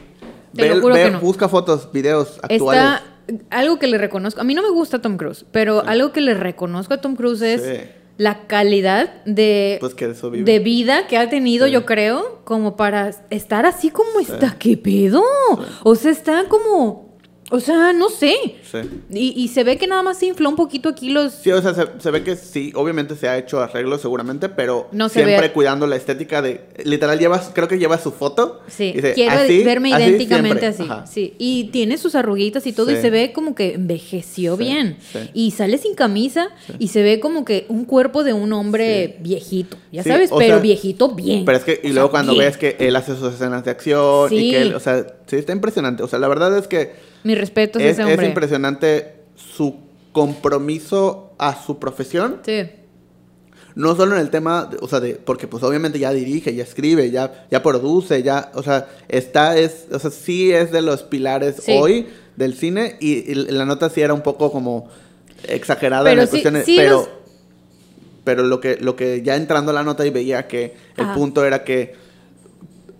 Te Busca fotos, videos actuales. Está algo que le reconozco. A mí no me gusta Tom Cruise, pero algo que le reconozco a Tom Cruise es la calidad de, pues que eso de vida que ha tenido, yo creo, como para estar así como está. ¿Qué pedo? O sea, está como o sea, no sé. Sí. Y, y, se ve que nada más se infló un poquito aquí los... Sí, o sea, se, ve que sí, obviamente se ha hecho arreglos seguramente, pero no siempre cuidando la estética de... Literal, llevas, creo que lleva su foto. Sí, quiero verme idénticamente así. Sí, y tiene sus arruguitas y todo y se ve como que envejeció bien. Y sale sin camisa y se ve como que un cuerpo de un hombre viejito, ya sabes, pero viejito bien. Pero es que, y luego cuando ves que él hace sus escenas de acción y que él, o sea, sí, está impresionante. O sea, la verdad es que mi respeto es, ese hombre. Es impresionante su compromiso a su profesión. Sí. No solo en el tema, o sea, de, porque pues obviamente ya dirige, ya escribe, ya, ya produce, ya, o sea, está, es, o sea, sí es de los pilares hoy del cine y, la nota sí era un poco como exagerada pero en cuestiones, pero, pero lo que, lo que ya entrando a la nota y veía que el punto era que,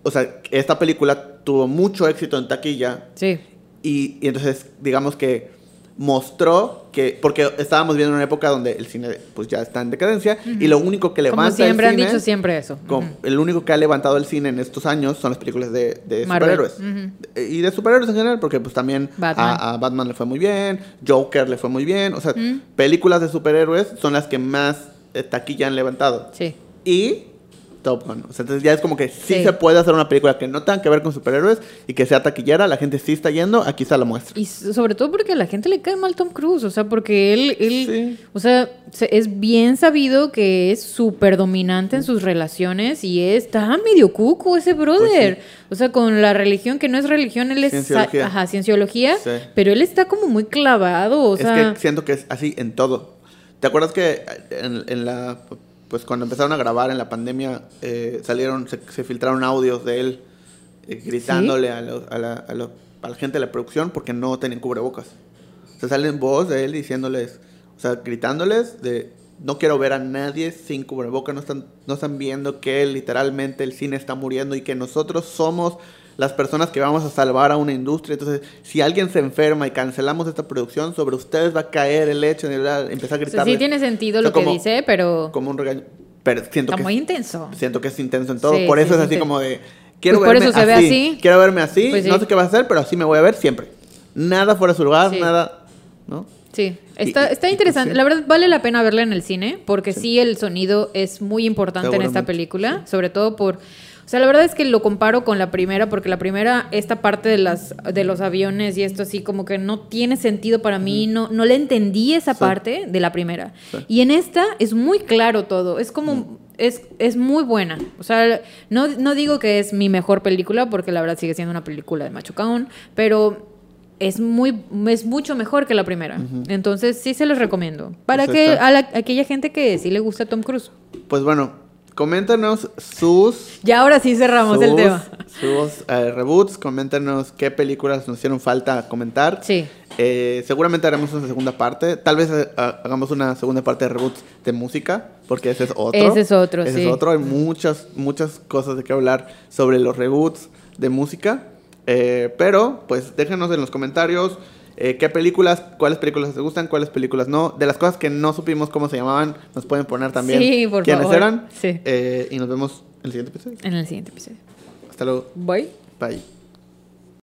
o sea, esta película tuvo mucho éxito en taquilla. Sí. Y, entonces, digamos que mostró que, porque estábamos viendo una época donde el cine pues ya está en decadencia y lo único que levanta Como siempre el cine, han dicho siempre eso. El único que ha levantado el cine en estos años son las películas de, de superhéroes. Y de superhéroes en general, porque pues también A, Batman le fue muy bien, Joker le fue muy bien, o sea, películas de superhéroes son las que más eh, taquilla han levantado. Sí. Y Top Gun. O sea, entonces ya es como que sí, se puede hacer una película que no tenga que ver con superhéroes y que sea taquillera, la gente sí está yendo, aquí está la muestra. Y sobre todo porque a la gente le cae mal Tom Cruise, o sea, porque él, él o sea, es bien sabido que es súper dominante en sus relaciones y está medio cuco ese brother. Pues o sea, con la religión que no es religión, él es cienciología, ajá, cienciología pero él está como muy clavado, o sea... Es que siento que es así en todo. ¿Te acuerdas que en la pues cuando empezaron a grabar en la pandemia, eh, salieron, se, filtraron audios de él eh, gritándole a, a, la, a, la, gente de la producción porque no tenían cubrebocas. O sea, salen voz de él diciéndoles, o sea, gritándoles de, no quiero ver a nadie sin cubrebocas, no están, no están viendo que literalmente el cine está muriendo y que nosotros somos las personas que vamos a salvar a una industria. Entonces, si alguien se enferma y cancelamos esta producción, sobre ustedes va a caer el hecho de empezar a gritar. sí tiene sentido lo que dice, pero... Como un regaño. Pero siento Está que muy intenso. Siento que es intenso en todo. Sí, por eso sí, es sí, así sí. como de. Quiero Pues por verme eso se ve así. Quiero verme así. Pues. No sé qué va a hacer, pero así me voy a ver siempre. Nada fuera de su lugar, nada. ¿No? Sí, está, Y- está y- interesante. sí. La verdad vale la pena verla en el cine porque sí, el sonido es muy importante en esta película, sobre todo por... O sea, la verdad es que lo comparo con la primera porque la primera, esta parte de, las, de los aviones y esto así como que no tiene sentido para mí, no, no le entendí esa Sí. parte de la primera. Sí. Y en esta es muy claro todo, es como... Es, es muy buena. O sea, no, no digo que es mi mejor película, porque la verdad sigue siendo una película de Machucaón, pero es muy es mucho mejor que la primera. Entonces sí se los recomiendo. Para Pues que a, la- a aquella gente que sí le gusta Tom Cruise. Pues bueno, coméntanos sus. Ya ahora sí cerramos el tema. Sus eh, reboots, coméntanos qué películas nos hicieron falta comentar. Sí. Eh, seguramente haremos una segunda parte. Tal vez eh, ha- hagamos una segunda parte de reboots de música, porque ese es otro. Ese es otro, Ese sí. es otro. Hay muchas, muchas cosas de qué hablar sobre los reboots de música. Eh, pero, pues déjenos en los comentarios eh, qué películas, cuáles películas les gustan, cuáles películas no. De las cosas que no supimos cómo se llamaban, nos pueden poner también Sí, por quiénes favor. eran. Sí. Eh, y nos vemos en el siguiente episodio. En el siguiente episodio. Hasta luego. Bye. Bye.